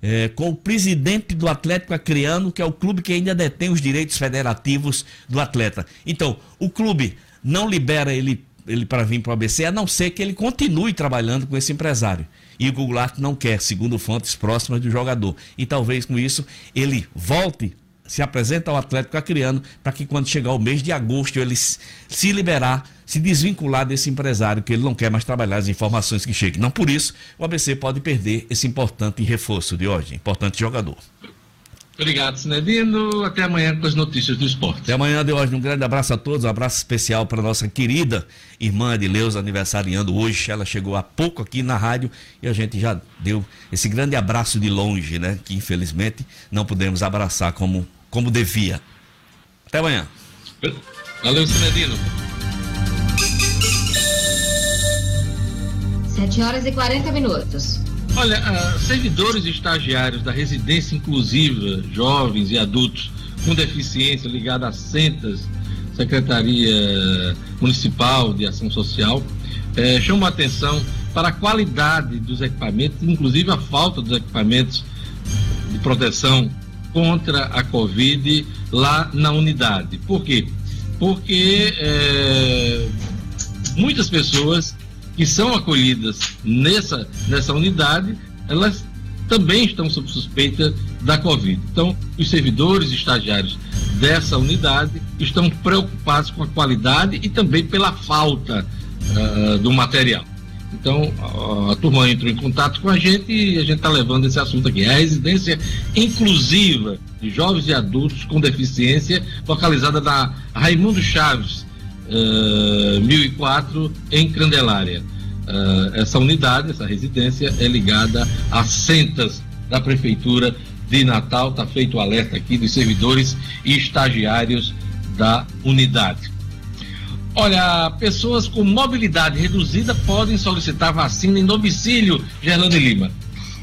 é, com o presidente do Atlético Acreano, que é o clube que ainda detém os direitos federativos do atleta. Então, o clube não libera ele, ele para vir para o ABC, a não ser que ele continue trabalhando com esse empresário. E o Goulart não quer, segundo fontes próximas do jogador. E talvez com isso ele volte se apresenta ao Atlético Acreano para que quando chegar o mês de agosto ele se liberar, se desvincular desse empresário que ele não quer mais trabalhar as informações que cheguem. Não por isso o ABC pode perder esse importante reforço de hoje, importante jogador. Obrigado, Sinedino. Até amanhã com as notícias do esporte. Até amanhã de hoje. Um grande abraço a todos. Um abraço especial para nossa querida irmã Edileuza, aniversariando hoje. Ela chegou há pouco aqui na rádio e a gente já deu esse grande abraço de longe, né? Que infelizmente não pudemos abraçar como, como devia. Até amanhã. Valeu, Sinedino. 7 horas e 40 minutos. Olha, uh, servidores e estagiários da residência inclusiva, jovens e adultos com deficiência ligada a Centas, Secretaria Municipal de Ação Social, eh, chamam a atenção para a qualidade dos equipamentos, inclusive a falta dos equipamentos de proteção contra a Covid lá na unidade. Por quê? Porque eh, muitas pessoas que são acolhidas nessa, nessa unidade, elas também estão sob suspeita da Covid. Então, os servidores estagiários dessa unidade estão preocupados com a qualidade e também pela falta uh, do material. Então, a, a turma entrou em contato com a gente e a gente está levando esse assunto aqui. É a residência inclusiva de jovens e adultos com deficiência, localizada na Raimundo Chaves, uh, eh, 1004, em Candelária. Uh, essa unidade, essa residência é ligada a Centas da Prefeitura de Natal. Está feito o alerta aqui dos servidores e estagiários da unidade. Olha, pessoas com mobilidade reduzida podem solicitar vacina em domicílio, Gerlane Lima.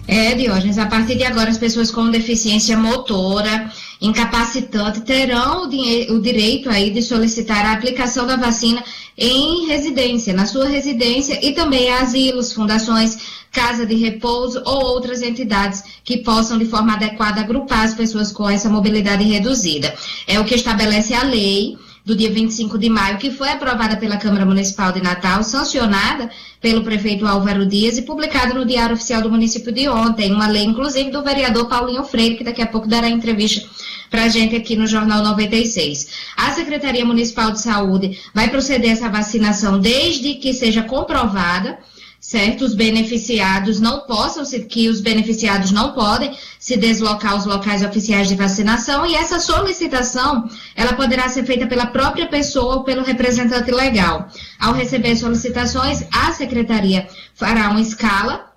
É, Diógenes, a partir de agora as pessoas com deficiência motora, incapacitante, terão o, o direito aí de solicitar a aplicação da vacina em residência, na sua residência e também asilos, fundações, casa de repouso ou outras entidades que possam de forma adequada agrupar as pessoas com essa mobilidade reduzida. É o que estabelece a lei do dia 25 de maio, que foi aprovada pela Câmara Municipal de Natal, sancionada pelo prefeito Álvaro Dias e publicada no Diário Oficial do município de ontem, uma lei inclusive do vereador Paulinho Freire, que daqui a pouco dará entrevista para a gente aqui no Jornal 96. A Secretaria Municipal de Saúde vai proceder essa vacinação desde que seja comprovada certo? Os beneficiados não possam, que os beneficiados não podem se deslocar aos locais oficiais de vacinação e essa solicitação, ela poderá ser feita pela própria pessoa ou pelo representante legal. Ao receber solicitações, a secretaria fará uma escala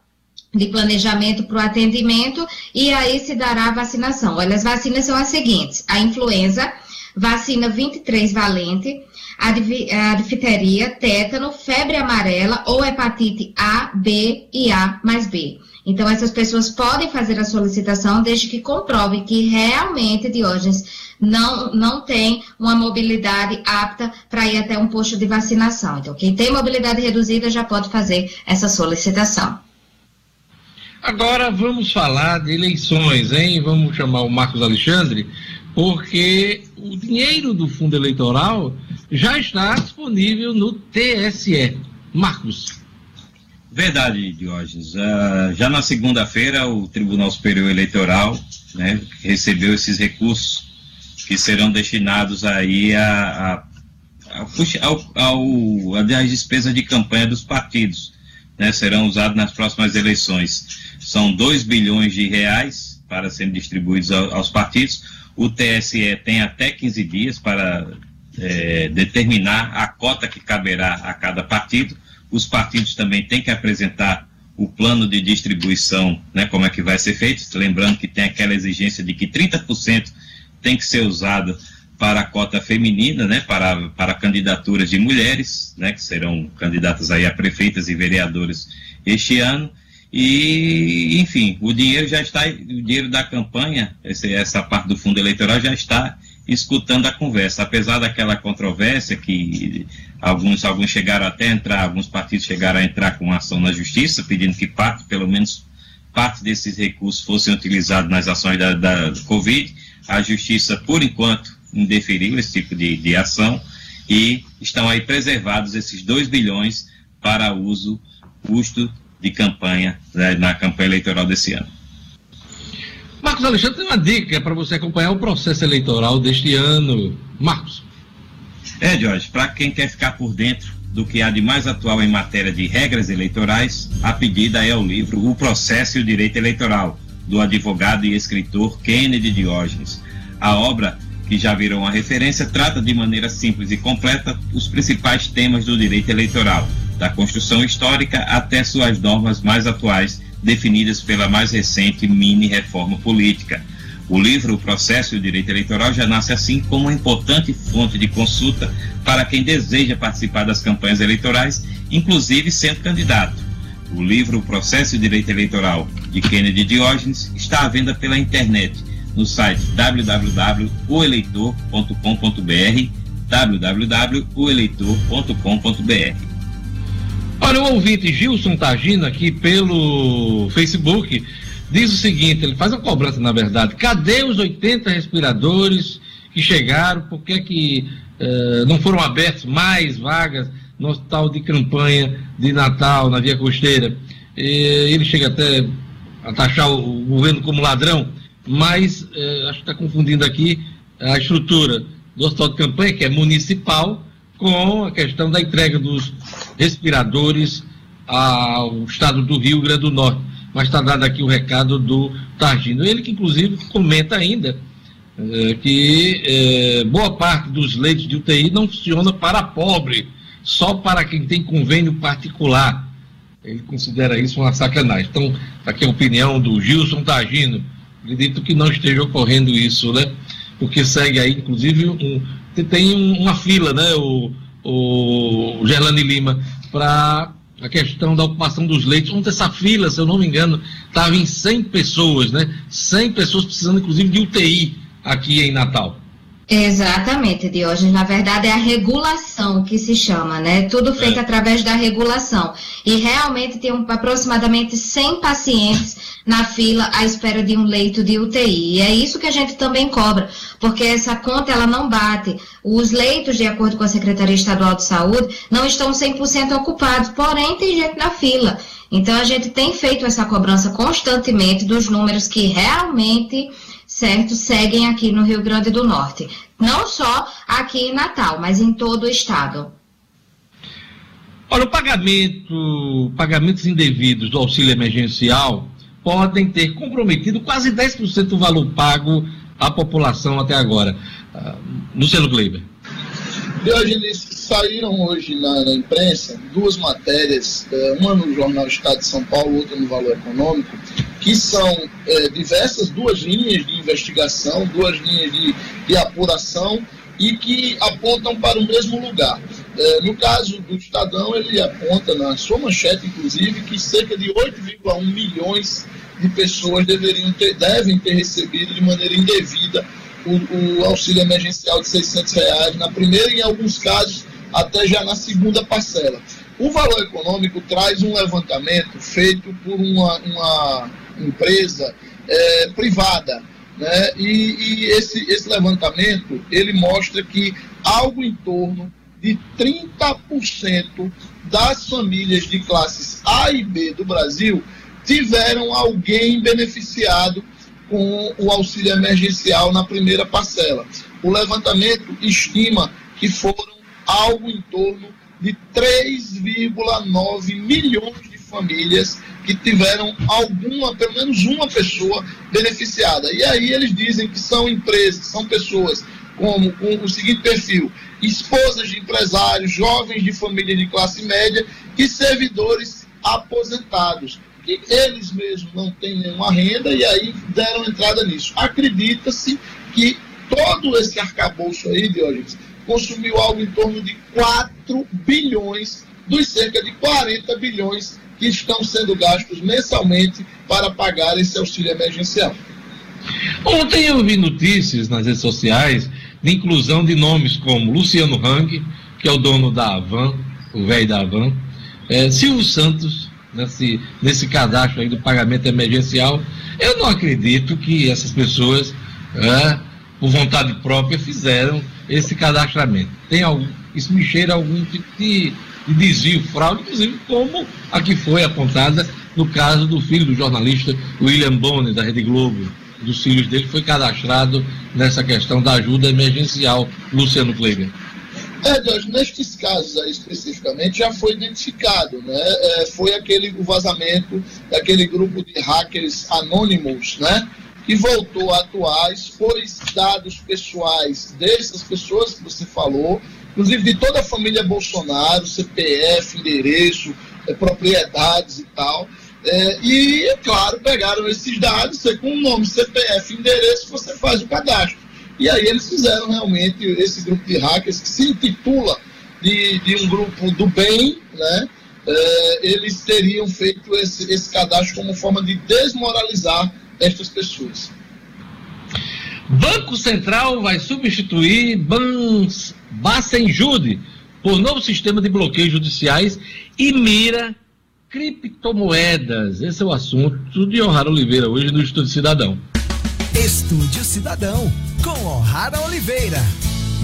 de planejamento para o atendimento e aí se dará a vacinação. Olha, as vacinas são as seguintes: a influenza, vacina 23 valente, a, difteria, tétano, febre amarela ou hepatite A, B e A mais B. Então, essas pessoas podem fazer a solicitação desde que comprove que realmente, Diógenes, não, não tem uma mobilidade apta para ir até um posto de vacinação. Então, quem tem mobilidade reduzida já pode fazer essa solicitação. Agora vamos falar de eleições, hein? Vamos chamar o Marcos Alexandre, porque o dinheiro do fundo eleitoral já está disponível no TSE. Marcos. Verdade, Diógenes. Uh, já na segunda-feira, o Tribunal Superior Eleitoral né, recebeu esses recursos que serão destinados aí a, a, a, ao, ao, às despesas de campanha dos partidos. Né, serão usados nas próximas eleições. São 2 bilhões de reais para serem distribuídos aos partidos. O TSE tem até 15 dias para é, determinar a cota que caberá a cada partido. Os partidos também têm que apresentar o plano de distribuição, né, como é que vai ser feito, lembrando que tem aquela exigência de que 30% tem que ser usado para a cota feminina, né, para, para candidaturas de mulheres, né, que serão candidatas aí a prefeitas e vereadores este ano, e, enfim, o dinheiro já está, o dinheiro da campanha, essa parte do fundo eleitoral já está escutando a conversa. Apesar daquela controvérsia que alguns, alguns chegaram até a entrar, alguns partidos chegaram a entrar com ação na justiça, pedindo que parte, pelo menos parte desses recursos fossem utilizados nas ações da, da Covid, a justiça, por enquanto, indeferiu esse tipo de, de ação e estão aí preservados esses 2 bilhões para uso, custo de campanha, né, na campanha eleitoral desse ano. Marcos Alexandre tem uma dica para você acompanhar o processo eleitoral deste ano. Marcos. É, Jorge, para quem quer ficar por dentro do que há de mais atual em matéria de regras eleitorais, a pedida é o livro O Processo e o Direito Eleitoral, do advogado e escritor Kennedy Diógenes. A obra, que já virou uma referência, trata de maneira simples e completa os principais temas do direito eleitoral, da construção histórica até suas normas mais atuais definidas pela mais recente mini-reforma política. O livro O Processo e o Direito Eleitoral já nasce assim como uma importante fonte de consulta para quem deseja participar das campanhas eleitorais, inclusive sendo candidato. O livro O Processo e o Direito Eleitoral, de Kennedy Diógenes, está à venda pela internet no site www.oeleitor.com.br www.oeleitor.com.br Olha, o ouvinte Gilson Tagino aqui pelo Facebook. Diz o seguinte, ele faz uma cobrança na verdade, cadê os 80 respiradores que chegaram, por que que uh, não foram abertos mais vagas no hospital de campanha de Natal, na Via Costeira? E ele chega até a taxar o, governo como ladrão, mas uh, acho que está confundindo aqui a estrutura do hospital de campanha, que é municipal, com a questão da entrega dos respiradores ao estado do Rio Grande do Norte. Mas está dado aqui o recado do Targino. Ele que, inclusive, comenta ainda eh, que eh, boa parte dos leitos de UTI não funciona para pobre, só para quem tem convênio particular. ele considera isso uma sacanagem. Então, aqui a opinião do Gilson Tagino. Acredito que não esteja ocorrendo isso, né? Porque segue aí, inclusive, um, tem uma fila, né, o, o Gerlane Lima, para a questão da ocupação dos leitos. Ontem essa fila, se eu não me engano, estava em 100 pessoas, né? 100 pessoas precisando, inclusive, de UTI aqui em Natal. Exatamente, Diógenes. Na verdade, é a regulação que se chama, né? Tudo feito é. através da regulação. E realmente tem um, aproximadamente 100 pacientes na fila à espera de um leito de UTI. E é isso que a gente também cobra, porque essa conta ela não bate. Os leitos, de acordo com a Secretaria Estadual de Saúde, não estão 100% ocupados, porém tem gente na fila. Então a gente tem feito essa cobrança constantemente dos números que realmente certo, seguem aqui no Rio Grande do Norte. Não só aqui em Natal, mas em todo o estado. Olha, o pagamento, pagamentos indevidos do auxílio emergencial podem ter comprometido quase 10% do valor pago à população até agora. Uh, Luciano Gleiber. Diogenes, saíram hoje na, na, imprensa duas matérias, eh, uma no jornal Estado de São Paulo, outra no Valor Econômico, que são é, diversas, duas linhas de investigação, duas linhas de, de apuração e que apontam para o mesmo lugar. É, no caso do Estadão, ele aponta na sua manchete, inclusive, que cerca de 8,1 milhões de pessoas deveriam ter, devem ter recebido de maneira indevida o, o, auxílio emergencial de 600 reais na primeira e, em alguns casos, até já na segunda parcela. O valor econômico traz um levantamento feito por uma, uma empresa é, privada. Né? E, e esse, esse levantamento ele mostra que algo em torno de 30% das famílias de classes A e B do Brasil tiveram alguém beneficiado com o auxílio emergencial na primeira parcela. O levantamento estima que foram algo em torno de 3,9 milhões de famílias que tiveram alguma, pelo menos uma pessoa beneficiada. E aí eles dizem que são empresas, são pessoas como com o seguinte perfil: esposas de empresários, jovens de família de classe média e servidores aposentados, que eles mesmos não têm nenhuma renda e aí deram entrada nisso. Acredita-se que todo esse arcabouço aí, Diógenes, consumiu algo em torno de 4 bilhões dos cerca de 40 bilhões que estão sendo gastos mensalmente para pagar esse auxílio emergencial. Ontem eu vi notícias nas redes sociais de inclusão de nomes como Luciano Hang, que é o dono da Avan, o velho da Avan, é, Silvio Santos, nesse, nesse cadastro aí do pagamento emergencial. Eu não acredito que essas pessoas, é, por vontade própria, fizeram esse cadastramento. Tem algum, isso me cheira algum tipo de de desvio, fraude, inclusive como a que foi apontada no caso do filho do jornalista William Bonner, da Rede Globo. Dos filhos dele foi cadastrado nessa questão da ajuda emergencial, Luciano Kleber. É, Deus, nestes casos aí especificamente já foi identificado, né? É, foi aquele o vazamento daquele grupo de hackers anônimos, né? Que voltou a atuar, expôs dados pessoais dessas pessoas que você falou, inclusive de toda a família Bolsonaro, CPF, endereço, é, propriedades e tal. É, e, é claro, pegaram esses dados, você com o nome, CPF, endereço, você faz o cadastro. E aí eles fizeram realmente esse grupo de hackers que se intitula de, de um grupo do bem, né? É, eles teriam feito esse, esse cadastro como forma de desmoralizar estas pessoas. Banco Central vai substituir Bans Bacenjude por novo sistema de bloqueios judiciais e mira criptomoedas. Esse é o assunto de Ohara Oliveira hoje no Estúdio Cidadão. Estúdio Cidadão com Ohara Oliveira.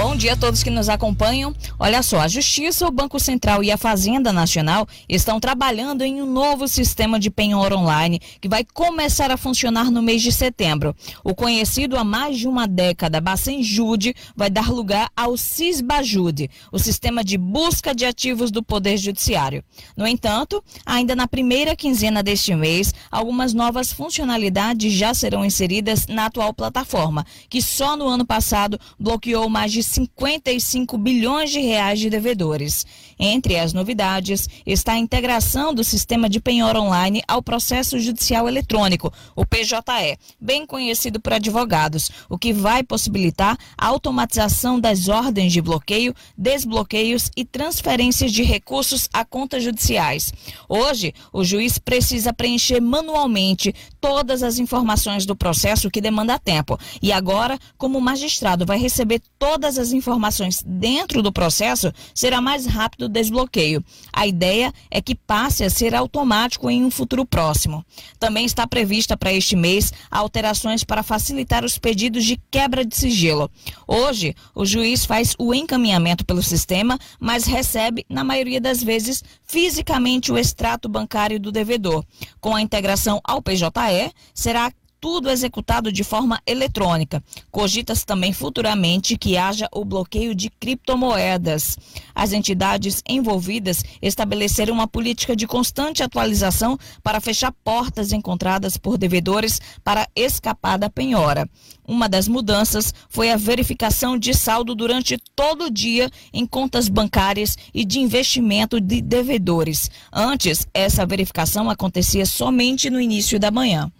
Bom dia a todos que nos acompanham. Olha só, a Justiça, o Banco Central e a Fazenda Nacional estão trabalhando em um novo sistema de penhor online que vai começar a funcionar no mês de setembro. O conhecido há mais de uma década Bacenjude vai dar lugar ao Cisbajude, o sistema de busca de ativos do Poder Judiciário. No entanto, ainda na primeira quinzena deste mês, algumas novas funcionalidades já serão inseridas na atual plataforma, que só no ano passado bloqueou mais de 55 bilhões de reais de devedores. Entre as novidades está a integração do sistema de penhor online ao processo judicial eletrônico, o PJE, bem conhecido por advogados, o que vai possibilitar a automatização das ordens de bloqueio, desbloqueios e transferências de recursos a contas judiciais. Hoje, o juiz precisa preencher manualmente todas as informações do processo que demanda tempo. E agora, como o magistrado vai receber todas as informações dentro do processo, será mais rápido desbloqueio. A ideia é que passe a ser automático em um futuro próximo. Também está prevista para este mês alterações para facilitar os pedidos de quebra de sigilo. Hoje, o juiz faz o encaminhamento pelo sistema, mas recebe, na maioria das vezes, fisicamente o extrato bancário do devedor. Com a integração ao PJE, será tudo executado de forma eletrônica. Cogita-se também futuramente que haja o bloqueio de criptomoedas. As entidades envolvidas estabeleceram uma política de constante atualização para fechar portas encontradas por devedores para escapar da penhora. Uma das mudanças foi a verificação de saldo durante todo o dia em contas bancárias e de investimento de devedores. Antes, essa verificação acontecia somente no início da manhã.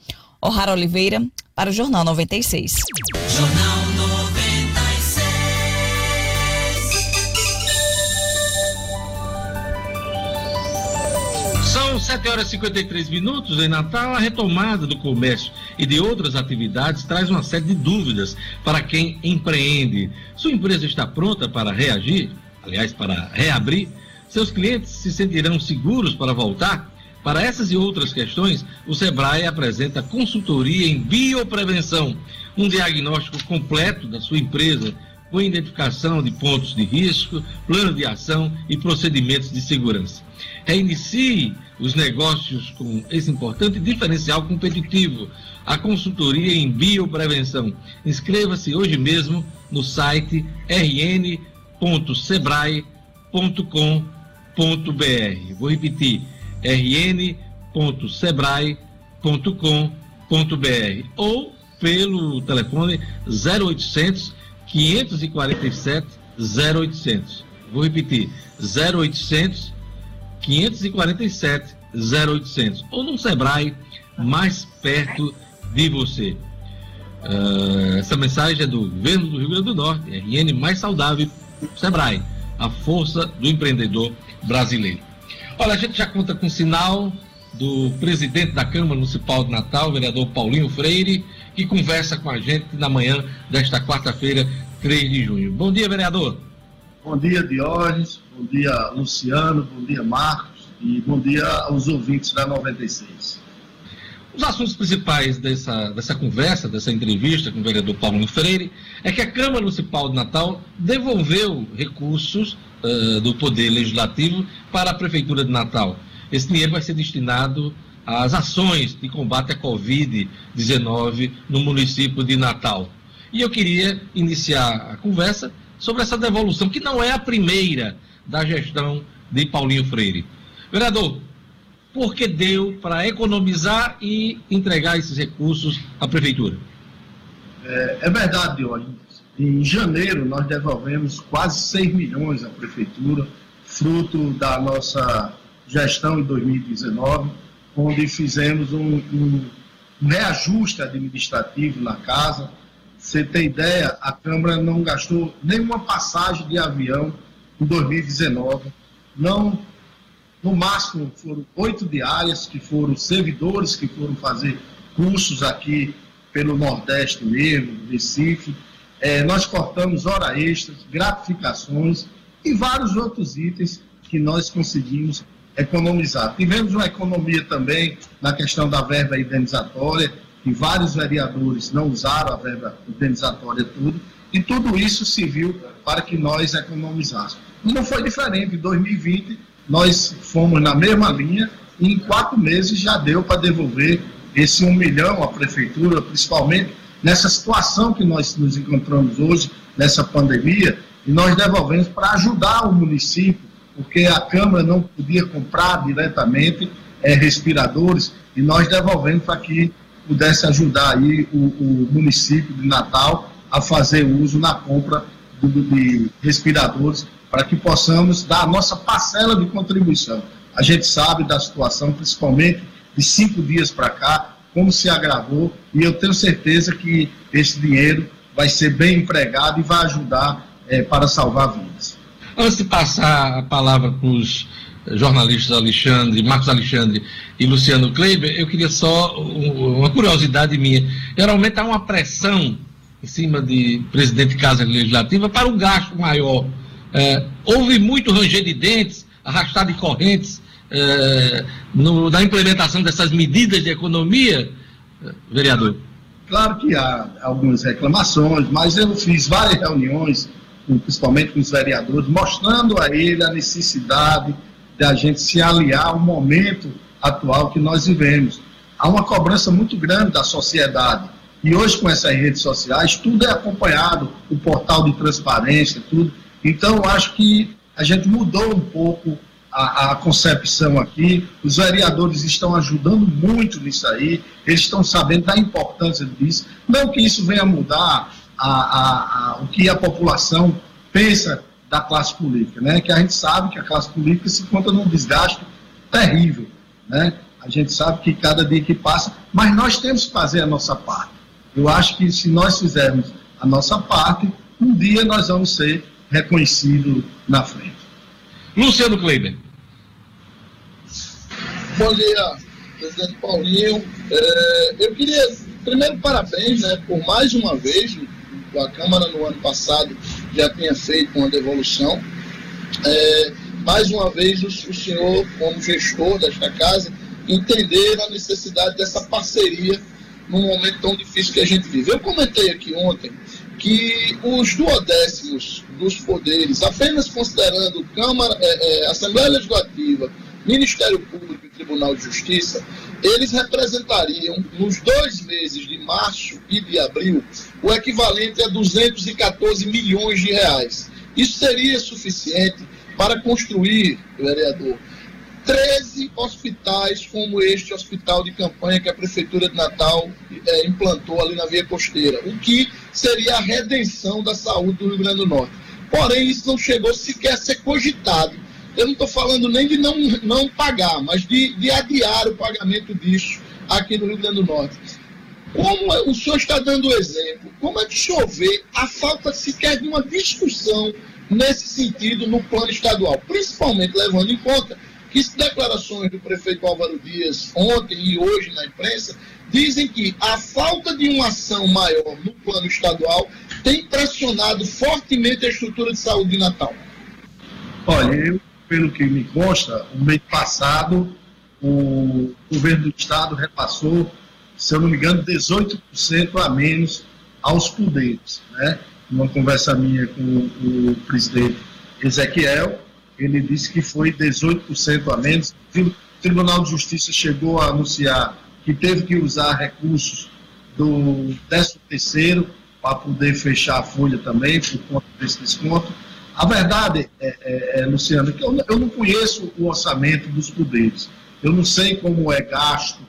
O'Hara Oliveira, para o Jornal 96. Jornal 96. São 7 horas e 53 minutos em Natal. A retomada do comércio e de outras atividades traz uma série de dúvidas para quem empreende. Sua empresa está pronta para reagir? Aliás, para reabrir? Seus clientes se sentirão seguros para voltar? Para essas e outras questões, o SEBRAE apresenta consultoria em bioprevenção, um diagnóstico completo da sua empresa, com identificação de pontos de risco, plano de ação e procedimentos de segurança. Reinicie os negócios com esse importante diferencial competitivo, a consultoria em bioprevenção. Inscreva-se hoje mesmo no site rn.sebrae.com.br. Vou repetir rn.sebrae.com.br ou pelo telefone 0800 547 0800. Vou repetir, 0800 547 0800 ou no Sebrae mais perto de você. Uh, essa mensagem é do governo do Rio Grande do Norte, RN mais saudável, Sebrae, a força do empreendedor brasileiro. Olha, a gente já conta com sinal do presidente da Câmara Municipal de Natal, vereador Paulinho Freire, que conversa com a gente na manhã desta quarta-feira, 3 de junho. Bom dia, vereador. Bom dia, Diógenes. Bom dia, Luciano. Bom dia, Marcos. E bom dia aos ouvintes da 96. Os assuntos principais dessa, dessa conversa, dessa entrevista com o vereador Paulo Freire, é que a Câmara Municipal de Natal devolveu recursos uh, do Poder Legislativo para a Prefeitura de Natal. Esse dinheiro vai ser destinado às ações de combate à Covid-19 no município de Natal. E eu queria iniciar a conversa sobre essa devolução, que não é a primeira da gestão de Paulinho Freire. Vereador, porque deu para economizar e entregar esses recursos à prefeitura. É, é verdade, Diógenes. Em janeiro, nós devolvemos quase 6 milhões à prefeitura, fruto da nossa gestão em 2019, onde fizemos um, um, reajuste administrativo na casa. Você tem ideia, a Câmara não gastou nenhuma passagem de avião em 2019, não no máximo foram oito diárias que foram servidores que foram fazer cursos aqui pelo Nordeste mesmo, Recife. É, nós cortamos hora extras, gratificações e vários outros itens que nós conseguimos economizar. Tivemos uma economia também na questão da verba indenizatória, que vários vereadores não usaram a verba indenizatória tudo, e tudo isso serviu para que nós economizássemos. Não foi diferente, em 2020 nós fomos na mesma linha e em quatro meses já deu para devolver esse um milhão à prefeitura, principalmente nessa situação que nós nos encontramos hoje, nessa pandemia, e nós devolvemos para ajudar o município, porque a Câmara não podia comprar diretamente é, respiradores, e nós devolvemos para que pudesse ajudar aí o, o município de Natal a fazer uso na compra de respiradores para que possamos dar a nossa parcela de contribuição. A gente sabe da situação, principalmente de cinco dias para cá, como se agravou, e eu tenho certeza que esse dinheiro vai ser bem empregado e vai ajudar é, para salvar vidas. Antes de passar a palavra para os jornalistas Alexandre, Marcos Alexandre e Luciano Kleiber, eu queria só uma curiosidade minha. Geralmente há uma pressão em cima de presidente de Casa Legislativa para um gasto maior. É, houve muito ranger de dentes, arrastar de correntes é, no, na implementação dessas medidas de economia, vereador? Claro que há algumas reclamações, mas eu fiz várias reuniões, principalmente com os vereadores, mostrando a ele a necessidade de a gente se aliar ao momento atual que nós vivemos. Há uma cobrança muito grande da sociedade. E hoje, com essas redes sociais, tudo é acompanhado, o portal de transparência, tudo. Então, eu acho que a gente mudou um pouco a, a, concepção aqui. Os vereadores estão ajudando muito nisso aí, eles estão sabendo da importância disso. Não que isso venha mudar a, a, o que a população pensa da classe política, né? Que a gente sabe que a classe política se conta num desgaste terrível, né? A gente sabe que cada dia que passa, mas nós temos que fazer a nossa parte. Eu acho que se nós fizermos a nossa parte, um dia nós vamos ser reconhecidos na frente. Luciano Kleiber. Bom dia, presidente Paulinho. É, eu queria, primeiro, parabéns né, por mais uma vez. A Câmara, no ano passado, já tinha feito uma devolução. É, mais uma vez, o, o senhor, como gestor desta casa, entender a necessidade dessa parceria num momento tão difícil que a gente vive. Eu comentei aqui ontem que os duodécimos dos poderes, apenas considerando Câmara, é, é, Assembleia Legislativa, Ministério Público e Tribunal de Justiça, eles representariam, nos dois meses de março e de abril, o equivalente a 214 milhões de reais. Isso seria suficiente para construir, vereador, 13 hospitais como este hospital de campanha que a Prefeitura de Natal é, implantou ali na Via Costeira, o que seria a redenção da saúde do Rio Grande do Norte. Porém, isso não chegou sequer a ser cogitado. Eu não estou falando nem de não, não pagar, mas de, de adiar o pagamento disso aqui no Rio Grande do Norte. Como é, o senhor está dando o exemplo, como é que vê a falta sequer de uma discussão nesse sentido no plano estadual, principalmente levando em conta que declarações do prefeito Álvaro Dias ontem e hoje na imprensa dizem que a falta de uma ação maior no plano estadual tem pressionado fortemente a estrutura de saúde de Natal. Olha, eu, pelo que me consta, no mês passado o governo do estado repassou, se eu não me engano, 18% a menos aos poderes. Né? Uma conversa minha com o presidente Ezequiel, ele disse que foi 18% a menos. O Tribunal de Justiça chegou a anunciar que teve que usar recursos do 13 para poder fechar a folha também, por conta desse desconto. A verdade, é, é, é Luciano, que eu, eu não conheço o orçamento dos poderes. Eu não sei como é gasto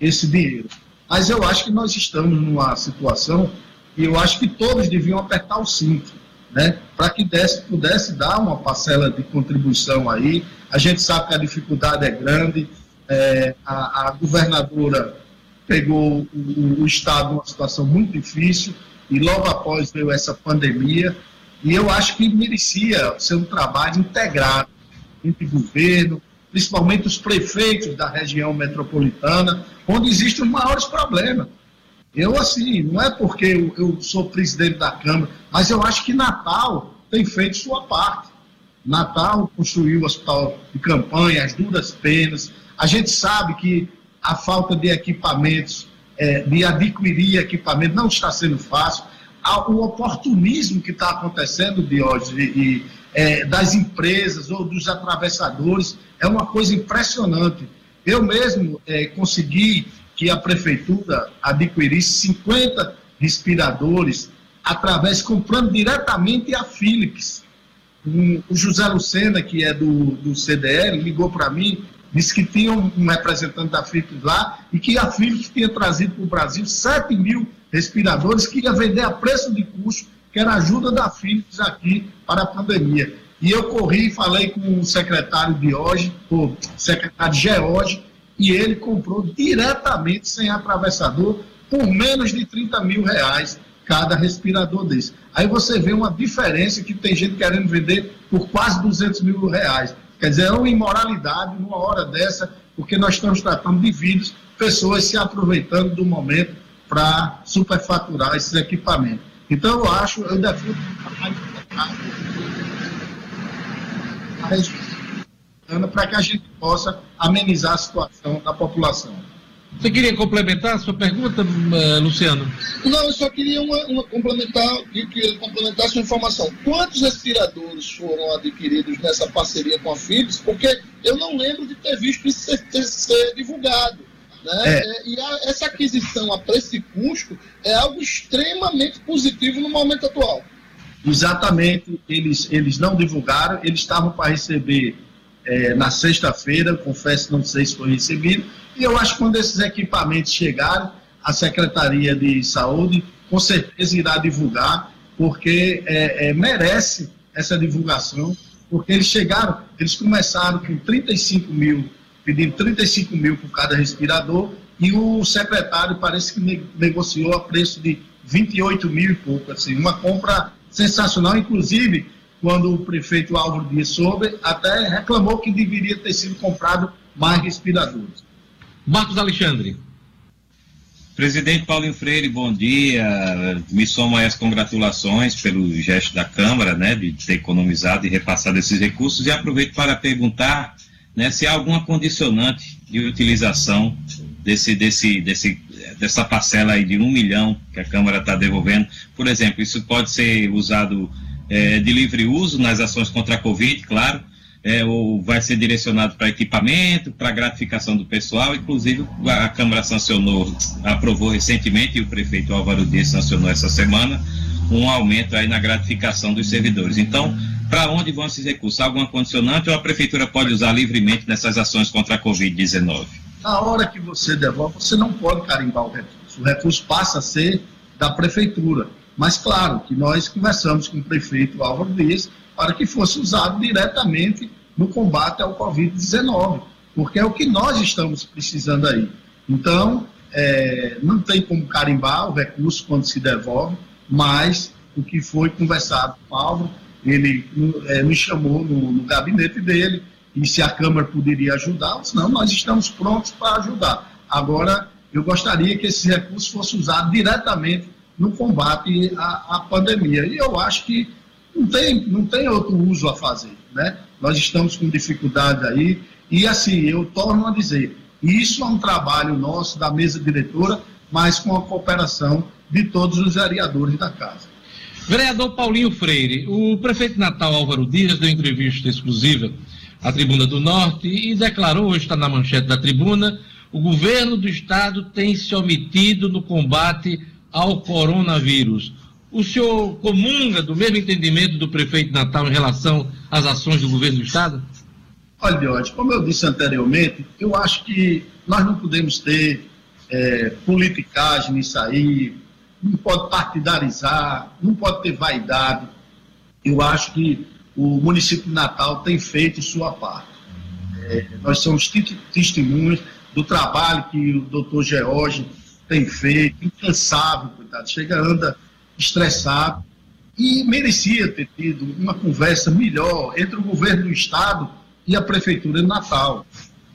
esse dinheiro. Mas eu acho que nós estamos numa situação e eu acho que todos deviam apertar o cinto né, para que desse, pudesse dar uma parcela de contribuição aí. A gente sabe que a dificuldade é grande, é, a, a, governadora pegou o, o, Estado numa situação muito difícil e logo após veio essa pandemia, e eu acho que merecia ser um trabalho integrado entre governo, principalmente os prefeitos da região metropolitana, onde existem os maiores problemas. Eu, assim, não é porque eu, eu sou presidente da Câmara, mas eu acho que Natal tem feito sua parte. Natal construiu o hospital de campanha, as duras penas. A gente sabe que a falta de equipamentos, é, de adquirir equipamento, não está sendo fácil. O oportunismo que está acontecendo, Diógenes, e, é, das empresas ou dos atravessadores, é uma coisa impressionante. Eu mesmo é, consegui que a prefeitura adquirisse 50 respiradores através, comprando diretamente a Philips. Um, o José Lucena, que é do, do CDL, ligou para mim, disse que tinha um, representante da Philips lá e que a Philips tinha trazido para o Brasil 7 mil respiradores que ia vender a preço de custo que era ajuda da Philips aqui para a pandemia. E eu corri e falei com o secretário de hoje, o secretário George, e ele comprou diretamente, sem atravessador, por menos de 30 mil reais cada respirador desse. Aí você vê uma diferença que tem gente querendo vender por quase 200 mil reais. Quer dizer, é uma imoralidade numa hora dessa, porque nós estamos tratando de vidas, pessoas se aproveitando do momento para superfaturar esses equipamentos. Então eu acho, eu defendo para que a gente possa amenizar a situação da população. Você queria complementar a sua pergunta, uh, Luciano? Não, eu só queria uma, uma complementar, que ele complementasse uma informação. Quantos respiradores foram adquiridos nessa parceria com a Philips? Porque eu não lembro de ter visto isso ser, ter, ser divulgado. Né? É. É, e a, essa aquisição a preço e custo é algo extremamente positivo no momento atual. Exatamente, eles, eles não divulgaram, eles estavam para receber é, na sexta-feira, confesso, não sei se foi recebido, e eu acho que quando esses equipamentos chegarem, a Secretaria de Saúde com certeza irá divulgar, porque é, é, merece essa divulgação, porque eles chegaram, eles começaram com 35 mil, pedindo 35 mil por cada respirador, e o secretário parece que negociou a preço de 28 mil e pouco, assim, uma compra sensacional, inclusive quando o prefeito Álvaro Dias soube, até reclamou que deveria ter sido comprado mais respiradores. Marcos Alexandre. Presidente Paulinho Freire, bom dia. Me somo as congratulações pelo gesto da Câmara, né, de ter economizado e repassado esses recursos e aproveito para perguntar, né, se há alguma condicionante de utilização desse, desse, desse, dessa parcela aí de um milhão que a Câmara está devolvendo. Por exemplo, isso pode ser usado é, de livre uso nas ações contra a Covid, claro, é, ou vai ser direcionado para equipamento, para gratificação do pessoal. Inclusive, a Câmara sancionou, aprovou recentemente, e o prefeito Álvaro Dias sancionou essa semana, um aumento aí na gratificação dos servidores. Então, para onde vão esses recursos? Alguma condicionante ou a prefeitura pode usar livremente nessas ações contra a Covid-19? Na hora que você devolve, você não pode carimbar o recurso. O recurso passa a ser da prefeitura. Mas, claro, que nós conversamos com o prefeito Álvaro Dias para que fosse usado diretamente no combate ao Covid-19, porque é o que nós estamos precisando aí. Então, é, não tem como carimbar o recurso quando se devolve, mas o que foi conversado com o Álvaro, ele é, me chamou no, no, gabinete dele e se a Câmara poderia ajudar, senão nós estamos prontos para ajudar. Agora, eu gostaria que esse recurso fosse usado diretamente no combate à, à, pandemia. E eu acho que não tem, não tem outro uso a fazer. Né? Nós estamos com dificuldade aí, e assim, eu torno a dizer, isso é um trabalho nosso da mesa diretora, mas com a cooperação de todos os vereadores da casa. Vereador Paulinho Freire, o prefeito Natal Álvaro Dias deu entrevista exclusiva à Tribuna do Norte e declarou, hoje está na manchete da tribuna, o governo do estado tem se omitido no combate ao coronavírus. O senhor comunga do mesmo entendimento do prefeito Natal em relação às ações do governo do Estado? Olha, Diote, como eu disse anteriormente, eu acho que nós não podemos ter é, politicagem nisso aí, não pode partidarizar, não pode ter vaidade. Eu acho que o município de Natal tem feito sua parte. É, nós somos testemunhas do trabalho que o doutor George tem feito, incansável, coitado, chega, anda estressado, e merecia ter tido uma conversa melhor entre o governo do Estado e a Prefeitura de Natal.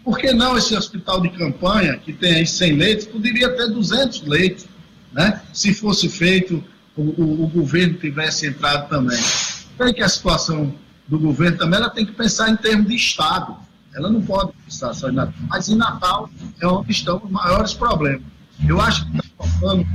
Por que não esse hospital de campanha, que tem aí 100 leitos, poderia ter 200 leitos, né? se fosse feito, o, o, o governo tivesse entrado também. Tem que a situação do governo também, ela tem que pensar em termos de Estado. Ela não pode pensar só em Natal. Mas em Natal é onde estão os maiores problemas. Eu acho que está faltando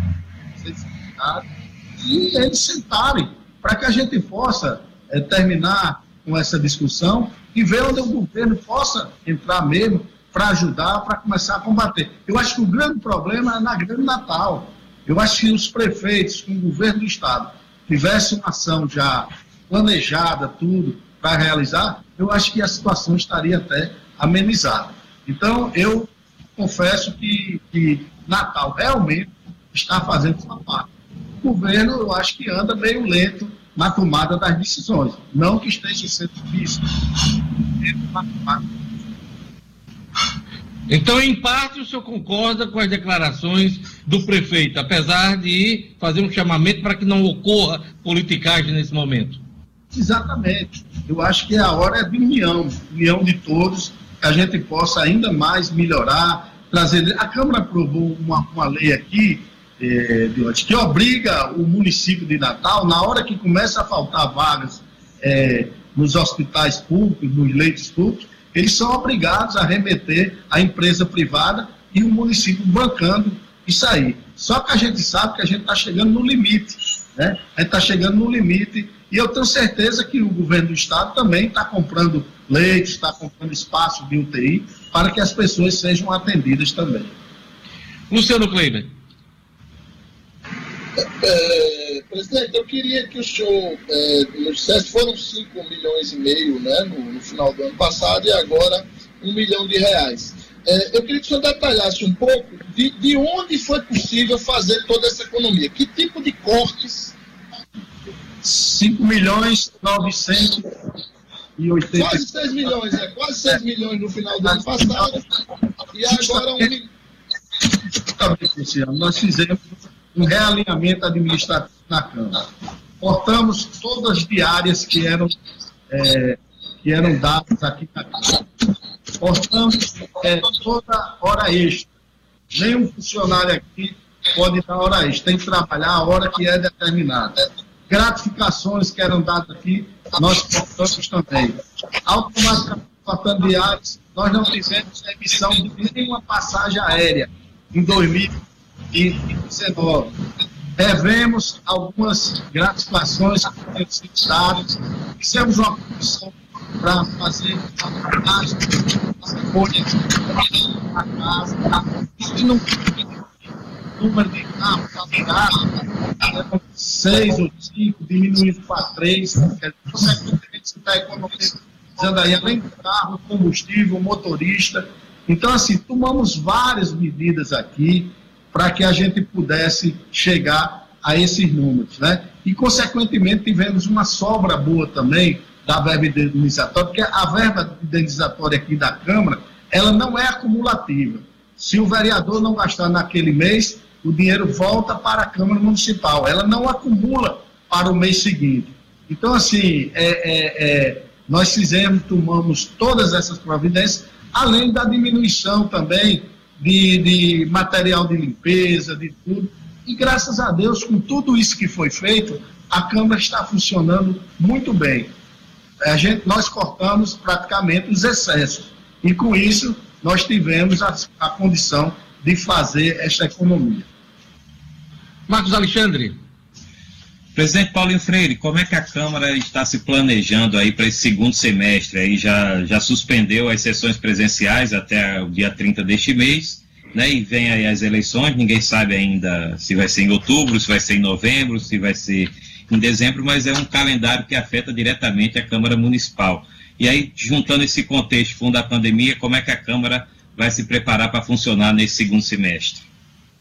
e eles sentarem para que a gente possa é, terminar com essa discussão e ver onde o governo possa entrar mesmo para ajudar, para começar a combater. Eu acho que o grande problema é na Grande Natal. Eu acho que os prefeitos, com o governo do Estado, tivessem uma ação já planejada, tudo, para realizar, eu acho que a situação estaria até amenizada. Então, eu confesso que, que Natal realmente está fazendo sua parte. o governo, eu acho que anda meio lento na tomada das decisões. Não que esteja sendo difícil. Então, em parte, o senhor concorda com as declarações do prefeito, apesar de fazer um chamamento para que não ocorra politicagem nesse momento? Exatamente. Eu acho que a hora é de união, união de todos, que a gente possa ainda mais melhorar, A Câmara aprovou uma, uma lei aqui, eh, que obriga o município de Natal, na hora que começa a faltar vagas eh, nos hospitais públicos, nos leitos públicos, eles são obrigados a remeter à empresa privada e o município bancando isso aí. Só que a gente sabe que a gente está chegando no limite, né? A gente está chegando no limite e eu tenho certeza que o governo do estado também está comprando leitos, está comprando espaço de UTI para que as pessoas sejam atendidas também. Luciano Kleiber. É, presidente, eu queria que o senhor é, nos dissesse, foram 5 milhões e meio né, no, no, final do ano passado e agora um milhão de reais. É, eu queria que o senhor detalhasse um pouco de, de onde foi possível fazer toda essa economia. Que tipo de cortes 5 milhões 980. Quase 6 milhões, é. Quase 6 milhões no final do ano passado. E agora um milhão. Nós fizemos um realinhamento administrativo na Câmara. Cortamos todas as diárias que eram, é, que eram dadas aqui na Câmara. Cortamos é, toda hora extra. Nenhum funcionário aqui pode dar hora extra. Tem que trabalhar a hora que é determinada gratificações que eram dadas aqui, nós cortamos também. Automaticamente, diários, nós não tivemos emissão de nenhuma passagem aérea em 2019. Devemos algumas gratificações têm sido dadas. Fizemos uma comissão para fazer a folha da casa. E não número de carros alugado, seis ou cinco, diminuindo para três, consequentemente você está economizando aí, além do carro, combustível, motorista. Então, assim, tomamos várias medidas aqui para que a gente pudesse chegar a esses números, né? E, consequentemente, tivemos uma sobra boa também da verba indenizatória, porque a verba indenizatória aqui da Câmara, ela não é acumulativa. Se o vereador não gastar naquele mês, o dinheiro volta para a Câmara Municipal, ela não acumula para o mês seguinte. Então, assim, é, é, é, nós fizemos, tomamos todas essas providências, além da diminuição também de, de material de limpeza, de tudo. E graças a Deus, com tudo isso que foi feito, a Câmara está funcionando muito bem. A gente, nós cortamos praticamente os excessos. E com isso, nós tivemos a, a condição de fazer esta economia. Marcos Alexandre. Presidente Paulinho Freire, como é que a Câmara está se planejando aí para esse segundo semestre? Aí já, já suspendeu as sessões presenciais até o dia 30 deste mês, né? E vem aí as eleições, ninguém sabe ainda se vai ser em outubro, se vai ser em novembro, se vai ser em dezembro, mas é um calendário que afeta diretamente a Câmara Municipal. E aí, juntando esse contexto fundo da pandemia, como é que a Câmara vai se preparar para funcionar nesse segundo semestre?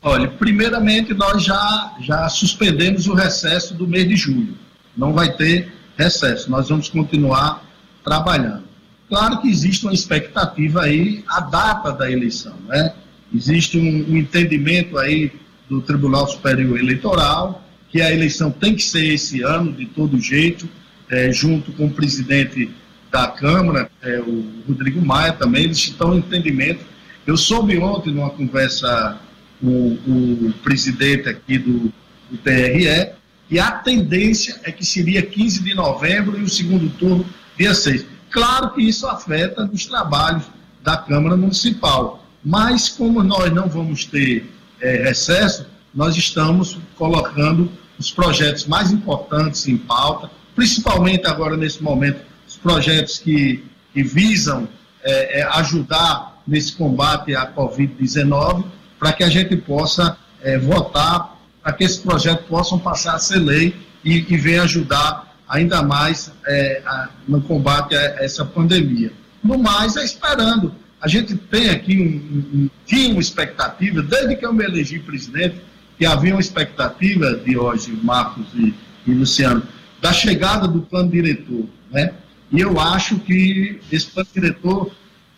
Olha, primeiramente nós já, já suspendemos o recesso do mês de julho. Não vai ter recesso, nós vamos continuar trabalhando. Claro que existe uma expectativa aí, a data da eleição, né? Existe um, um entendimento aí do Tribunal Superior Eleitoral que a eleição tem que ser esse ano, de todo jeito, é, junto com o presidente da Câmara, é, o Rodrigo Maia também, eles estão em entendimento. Eu soube ontem, numa conversa com o, presidente aqui do, do TRE, e a tendência é que seria 15 de novembro e o segundo turno dia 6. Claro que isso afeta os trabalhos da Câmara Municipal, mas como nós não vamos ter é, recesso, nós estamos colocando os projetos mais importantes em pauta, principalmente agora nesse momento projetos que, que visam é, é, ajudar nesse combate à Covid-19, para que a gente possa é, votar, para que esses projetos possam passar a ser lei e, e venha ajudar ainda mais é, a, no combate a essa pandemia. No mais, é esperando. A gente tem aqui um, um, tinha uma expectativa, desde que eu me elegi presidente, que havia uma expectativa de hoje, Marcos e, e Luciano, da chegada do plano diretor, né? E eu acho que esse plano diretor,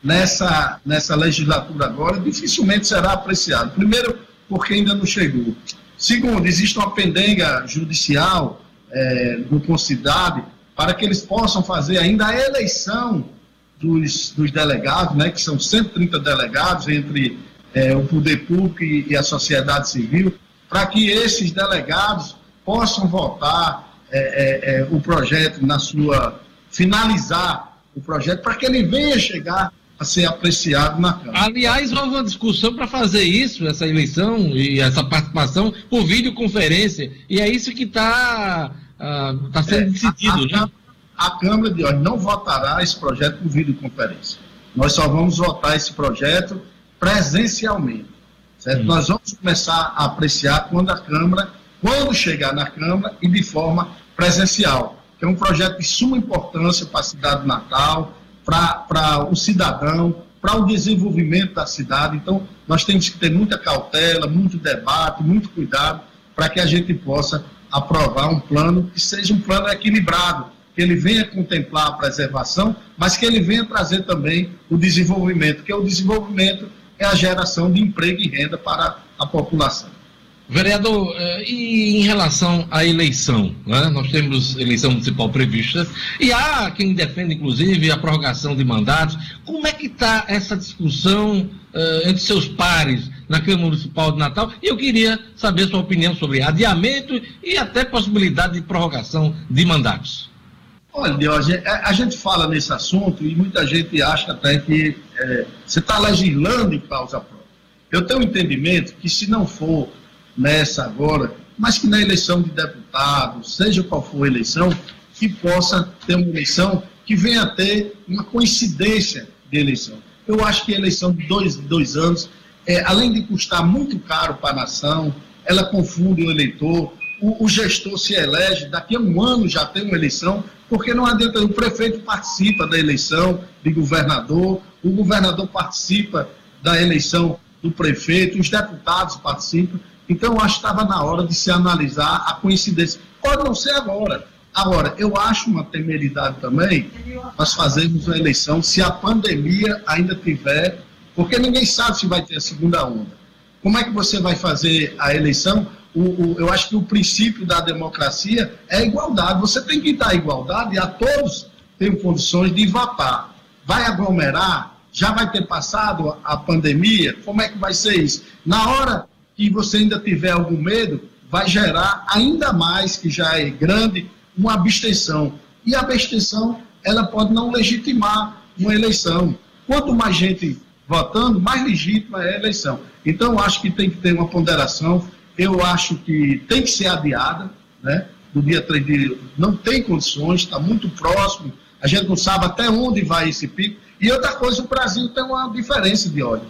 nessa, nessa legislatura agora, dificilmente será apreciado. Primeiro, porque ainda não chegou. Segundo, existe uma pendenga judicial é, no Concidade para que eles possam fazer ainda a eleição dos, dos delegados, né, que são 130 delegados entre é, o poder público e, e, a sociedade civil, para que esses delegados possam votar é, é o projeto na sua finalizar o projeto para que ele venha chegar a ser apreciado na Câmara. Aliás, houve uma discussão para fazer isso, essa eleição e essa participação por videoconferência, e é isso que está uh, tá sendo é, decidido, a, né? A Câmara de hoje não votará esse projeto por videoconferência. Nós só vamos votar esse projeto presencialmente. Certo? Hum. Nós vamos começar a apreciar quando a Câmara, quando chegar na Câmara e de forma presencial que é um projeto de suma importância para a cidade de Natal, para o cidadão, para o desenvolvimento da cidade. Então, nós temos que ter muita cautela, muito debate, muito cuidado, para que a gente possa aprovar um plano que seja um plano equilibrado, que ele venha contemplar a preservação, mas que ele venha trazer também o desenvolvimento, que é o desenvolvimento é a geração de emprego e renda para a população. Vereador, eh, e em relação à eleição, né? nós temos eleição municipal prevista e há quem defende, inclusive, a prorrogação de mandatos. Como é que está essa discussão uh, entre seus pares na Câmara Municipal de Natal? E eu queria saber sua opinião sobre adiamento e até possibilidade de prorrogação de mandatos. Olha, Diógenes, a gente fala nesse assunto e muita gente acha até que é, você está legislando em causa própria. Eu tenho um entendimento que se não for nessa agora, mas que na eleição de deputados, seja qual for a eleição, que possa ter uma eleição que venha a ter uma coincidência de eleição. Eu acho que a eleição de dois, dois anos, é, além de custar muito caro para a nação, ela confunde o eleitor, o, o, gestor se elege, daqui a um ano já tem uma eleição, porque não adianta, o prefeito participa da eleição de governador, o governador participa da eleição do prefeito, os deputados participam, então, eu acho que estava na hora de se analisar a coincidência. Pode não ser agora. Agora, eu acho uma temeridade também nós fazermos uma eleição se a pandemia ainda tiver, porque ninguém sabe se vai ter a segunda onda. Como é que você vai fazer a eleição? O, o, eu acho que o princípio da democracia é a igualdade. Você tem que dar igualdade a todos têm condições de votar. Vai aglomerar? Já vai ter passado a pandemia? Como é que vai ser isso? Na hora que você ainda tiver algum medo, vai gerar ainda mais, que já é grande, uma abstenção. E a abstenção, ela pode não legitimar uma eleição. Quanto mais gente votando, mais legítima é a eleição. Então, acho que tem que ter uma ponderação. Eu acho que tem que ser adiada, né? Do dia 3 de. Não tem condições, está muito próximo. A gente não sabe até onde vai esse pico. E outra coisa, o Brasil tem uma diferença de óleo.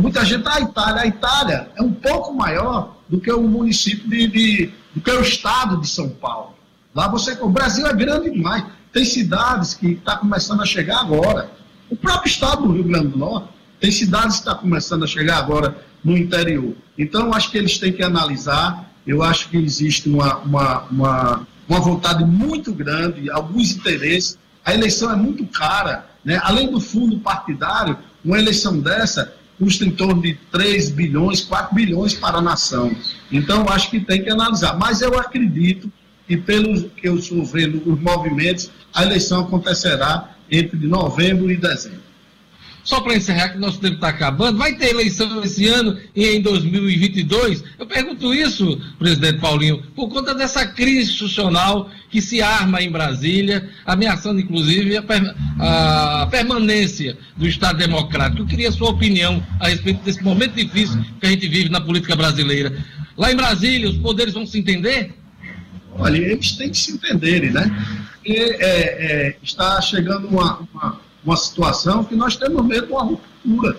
Muita gente, a Itália, a Itália é um pouco maior do que o município de, de do que o estado de São Paulo. Lá você, o Brasil é grande demais. Tem cidades que está começando a chegar agora. O próprio estado do Rio Grande do Norte tem cidades que está começando a chegar agora no interior. Então, acho que eles têm que analisar. Eu acho que existe uma, uma, uma, uma vontade muito grande, alguns interesses. A eleição é muito cara. Né? Além do fundo partidário, uma eleição dessa custa em torno de 3 bilhões, 4 bilhões para a nação. Então, acho que tem que analisar. Mas eu acredito que, pelo que eu estou vendo os movimentos, a eleição acontecerá entre novembro e dezembro. Só para encerrar, que nosso tempo está acabando, vai ter eleição esse ano e em 2022? Eu pergunto isso, presidente Paulinho, por conta dessa crise institucional que se arma em Brasília, ameaçando inclusive a, a permanência do Estado Democrático. Eu queria a sua opinião a respeito desse momento difícil que a gente vive na política brasileira. Lá em Brasília, os poderes vão se entender? Olha, eles têm que se entenderem, né? É, é, está chegando uma, uma uma situação que nós temos medo de uma ruptura.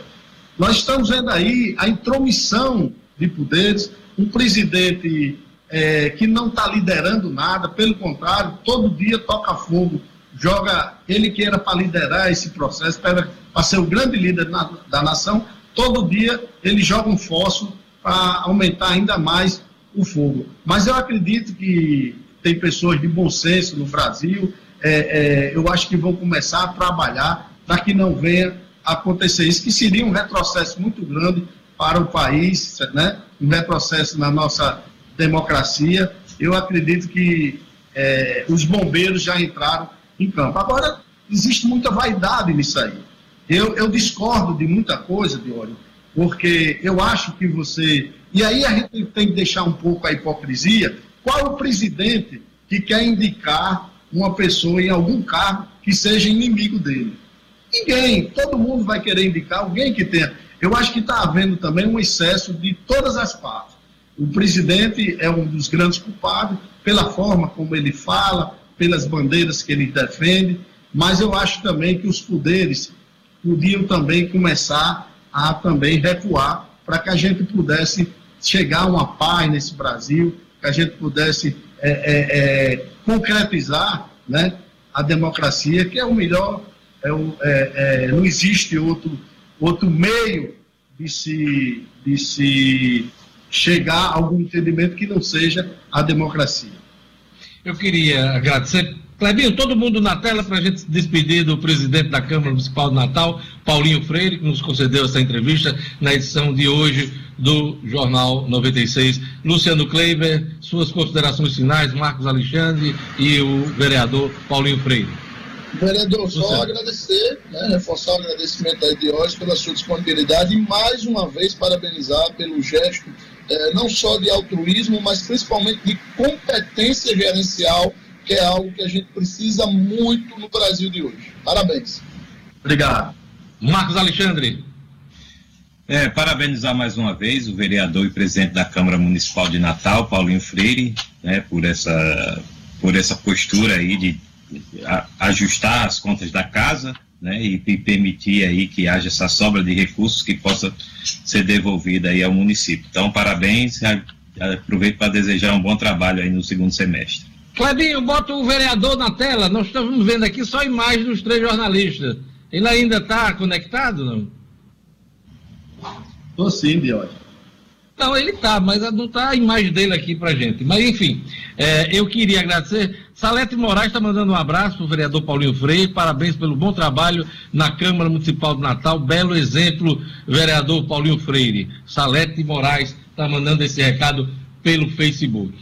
Nós estamos vendo aí a intromissão de poderes, um presidente é, que não está liderando nada, pelo contrário, todo dia toca fogo, joga ele que era para liderar esse processo, para, ser o grande líder na, da nação, todo dia ele joga um fósforo para aumentar ainda mais o fogo. Mas eu acredito que tem pessoas de bom senso no Brasil, é, é, eu acho que vão começar a trabalhar para que não venha acontecer isso, que seria um retrocesso muito grande para o país, né? um retrocesso na nossa democracia. Eu acredito que é, os bombeiros já entraram em campo. Agora, existe muita vaidade nisso aí. Eu, eu discordo de muita coisa, Diório, porque eu acho que você. E aí a gente tem que deixar um pouco a hipocrisia. Qual o presidente que quer indicar uma pessoa em algum cargo que seja inimigo dele? Ninguém. Todo mundo vai querer indicar alguém que tenha. Eu acho que está havendo também um excesso de todas as partes. O presidente é um dos grandes culpados pela forma como ele fala, pelas bandeiras que ele defende, mas eu acho também que os poderes podiam também começar a também recuar para que a gente pudesse chegar a uma paz nesse Brasil, que a gente pudesse é, é, é, concretizar né, a democracia, que é o melhor, é o, é, não existe outro, outro meio de se, de se chegar a algum entendimento que não seja a democracia. Eu queria agradecer. Clebinho, todo mundo na tela para a gente se despedir do presidente da Câmara Municipal de Natal, Paulinho Freire, que nos concedeu essa entrevista na edição de hoje do Jornal 96. Luciano Kleiber, suas considerações finais, Marcos Alexandre e o vereador Paulinho Freire. Vereador, só Luciano. agradecer, né, reforçar o agradecimento aí de hoje pela sua disponibilidade e mais uma vez parabenizar pelo gesto é, não só de altruísmo, mas principalmente de competência gerencial, que é algo que a gente precisa muito no Brasil de hoje. Parabéns. Obrigado. Marcos Alexandre. É, parabenizar mais uma vez o vereador e presidente da Câmara Municipal de Natal, Paulinho Freire, né, por essa, por essa postura aí de ajustar as contas da casa, né, e, e, permitir aí que haja essa sobra de recursos que possa ser devolvida aí ao município. Então, parabéns, aproveito para desejar um bom trabalho aí no segundo semestre. Clebinho, bota o vereador na tela, nós estamos vendo aqui só imagens dos três jornalistas. Ele ainda está conectado, não? Estou sim, Diógenes. Não, ele está, mas não está a imagem dele aqui para gente. Mas, enfim, é, eu queria agradecer. Salete Moraes está mandando um abraço para o vereador Paulinho Freire. Parabéns pelo bom trabalho na Câmara Municipal de Natal. Belo exemplo, vereador Paulinho Freire. Salete Moraes está mandando esse recado pelo Facebook.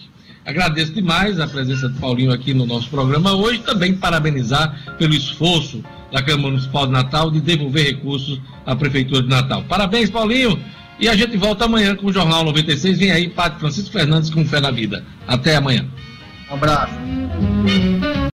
Agradeço demais a presença de Paulinho aqui no nosso programa hoje. Também parabenizar pelo esforço da Câmara Municipal de Natal de devolver recursos à Prefeitura de Natal. Parabéns, Paulinho. E a gente volta amanhã com o Jornal 96. Vem aí, Padre Francisco Fernandes com Fé na Vida. Até amanhã. Um abraço.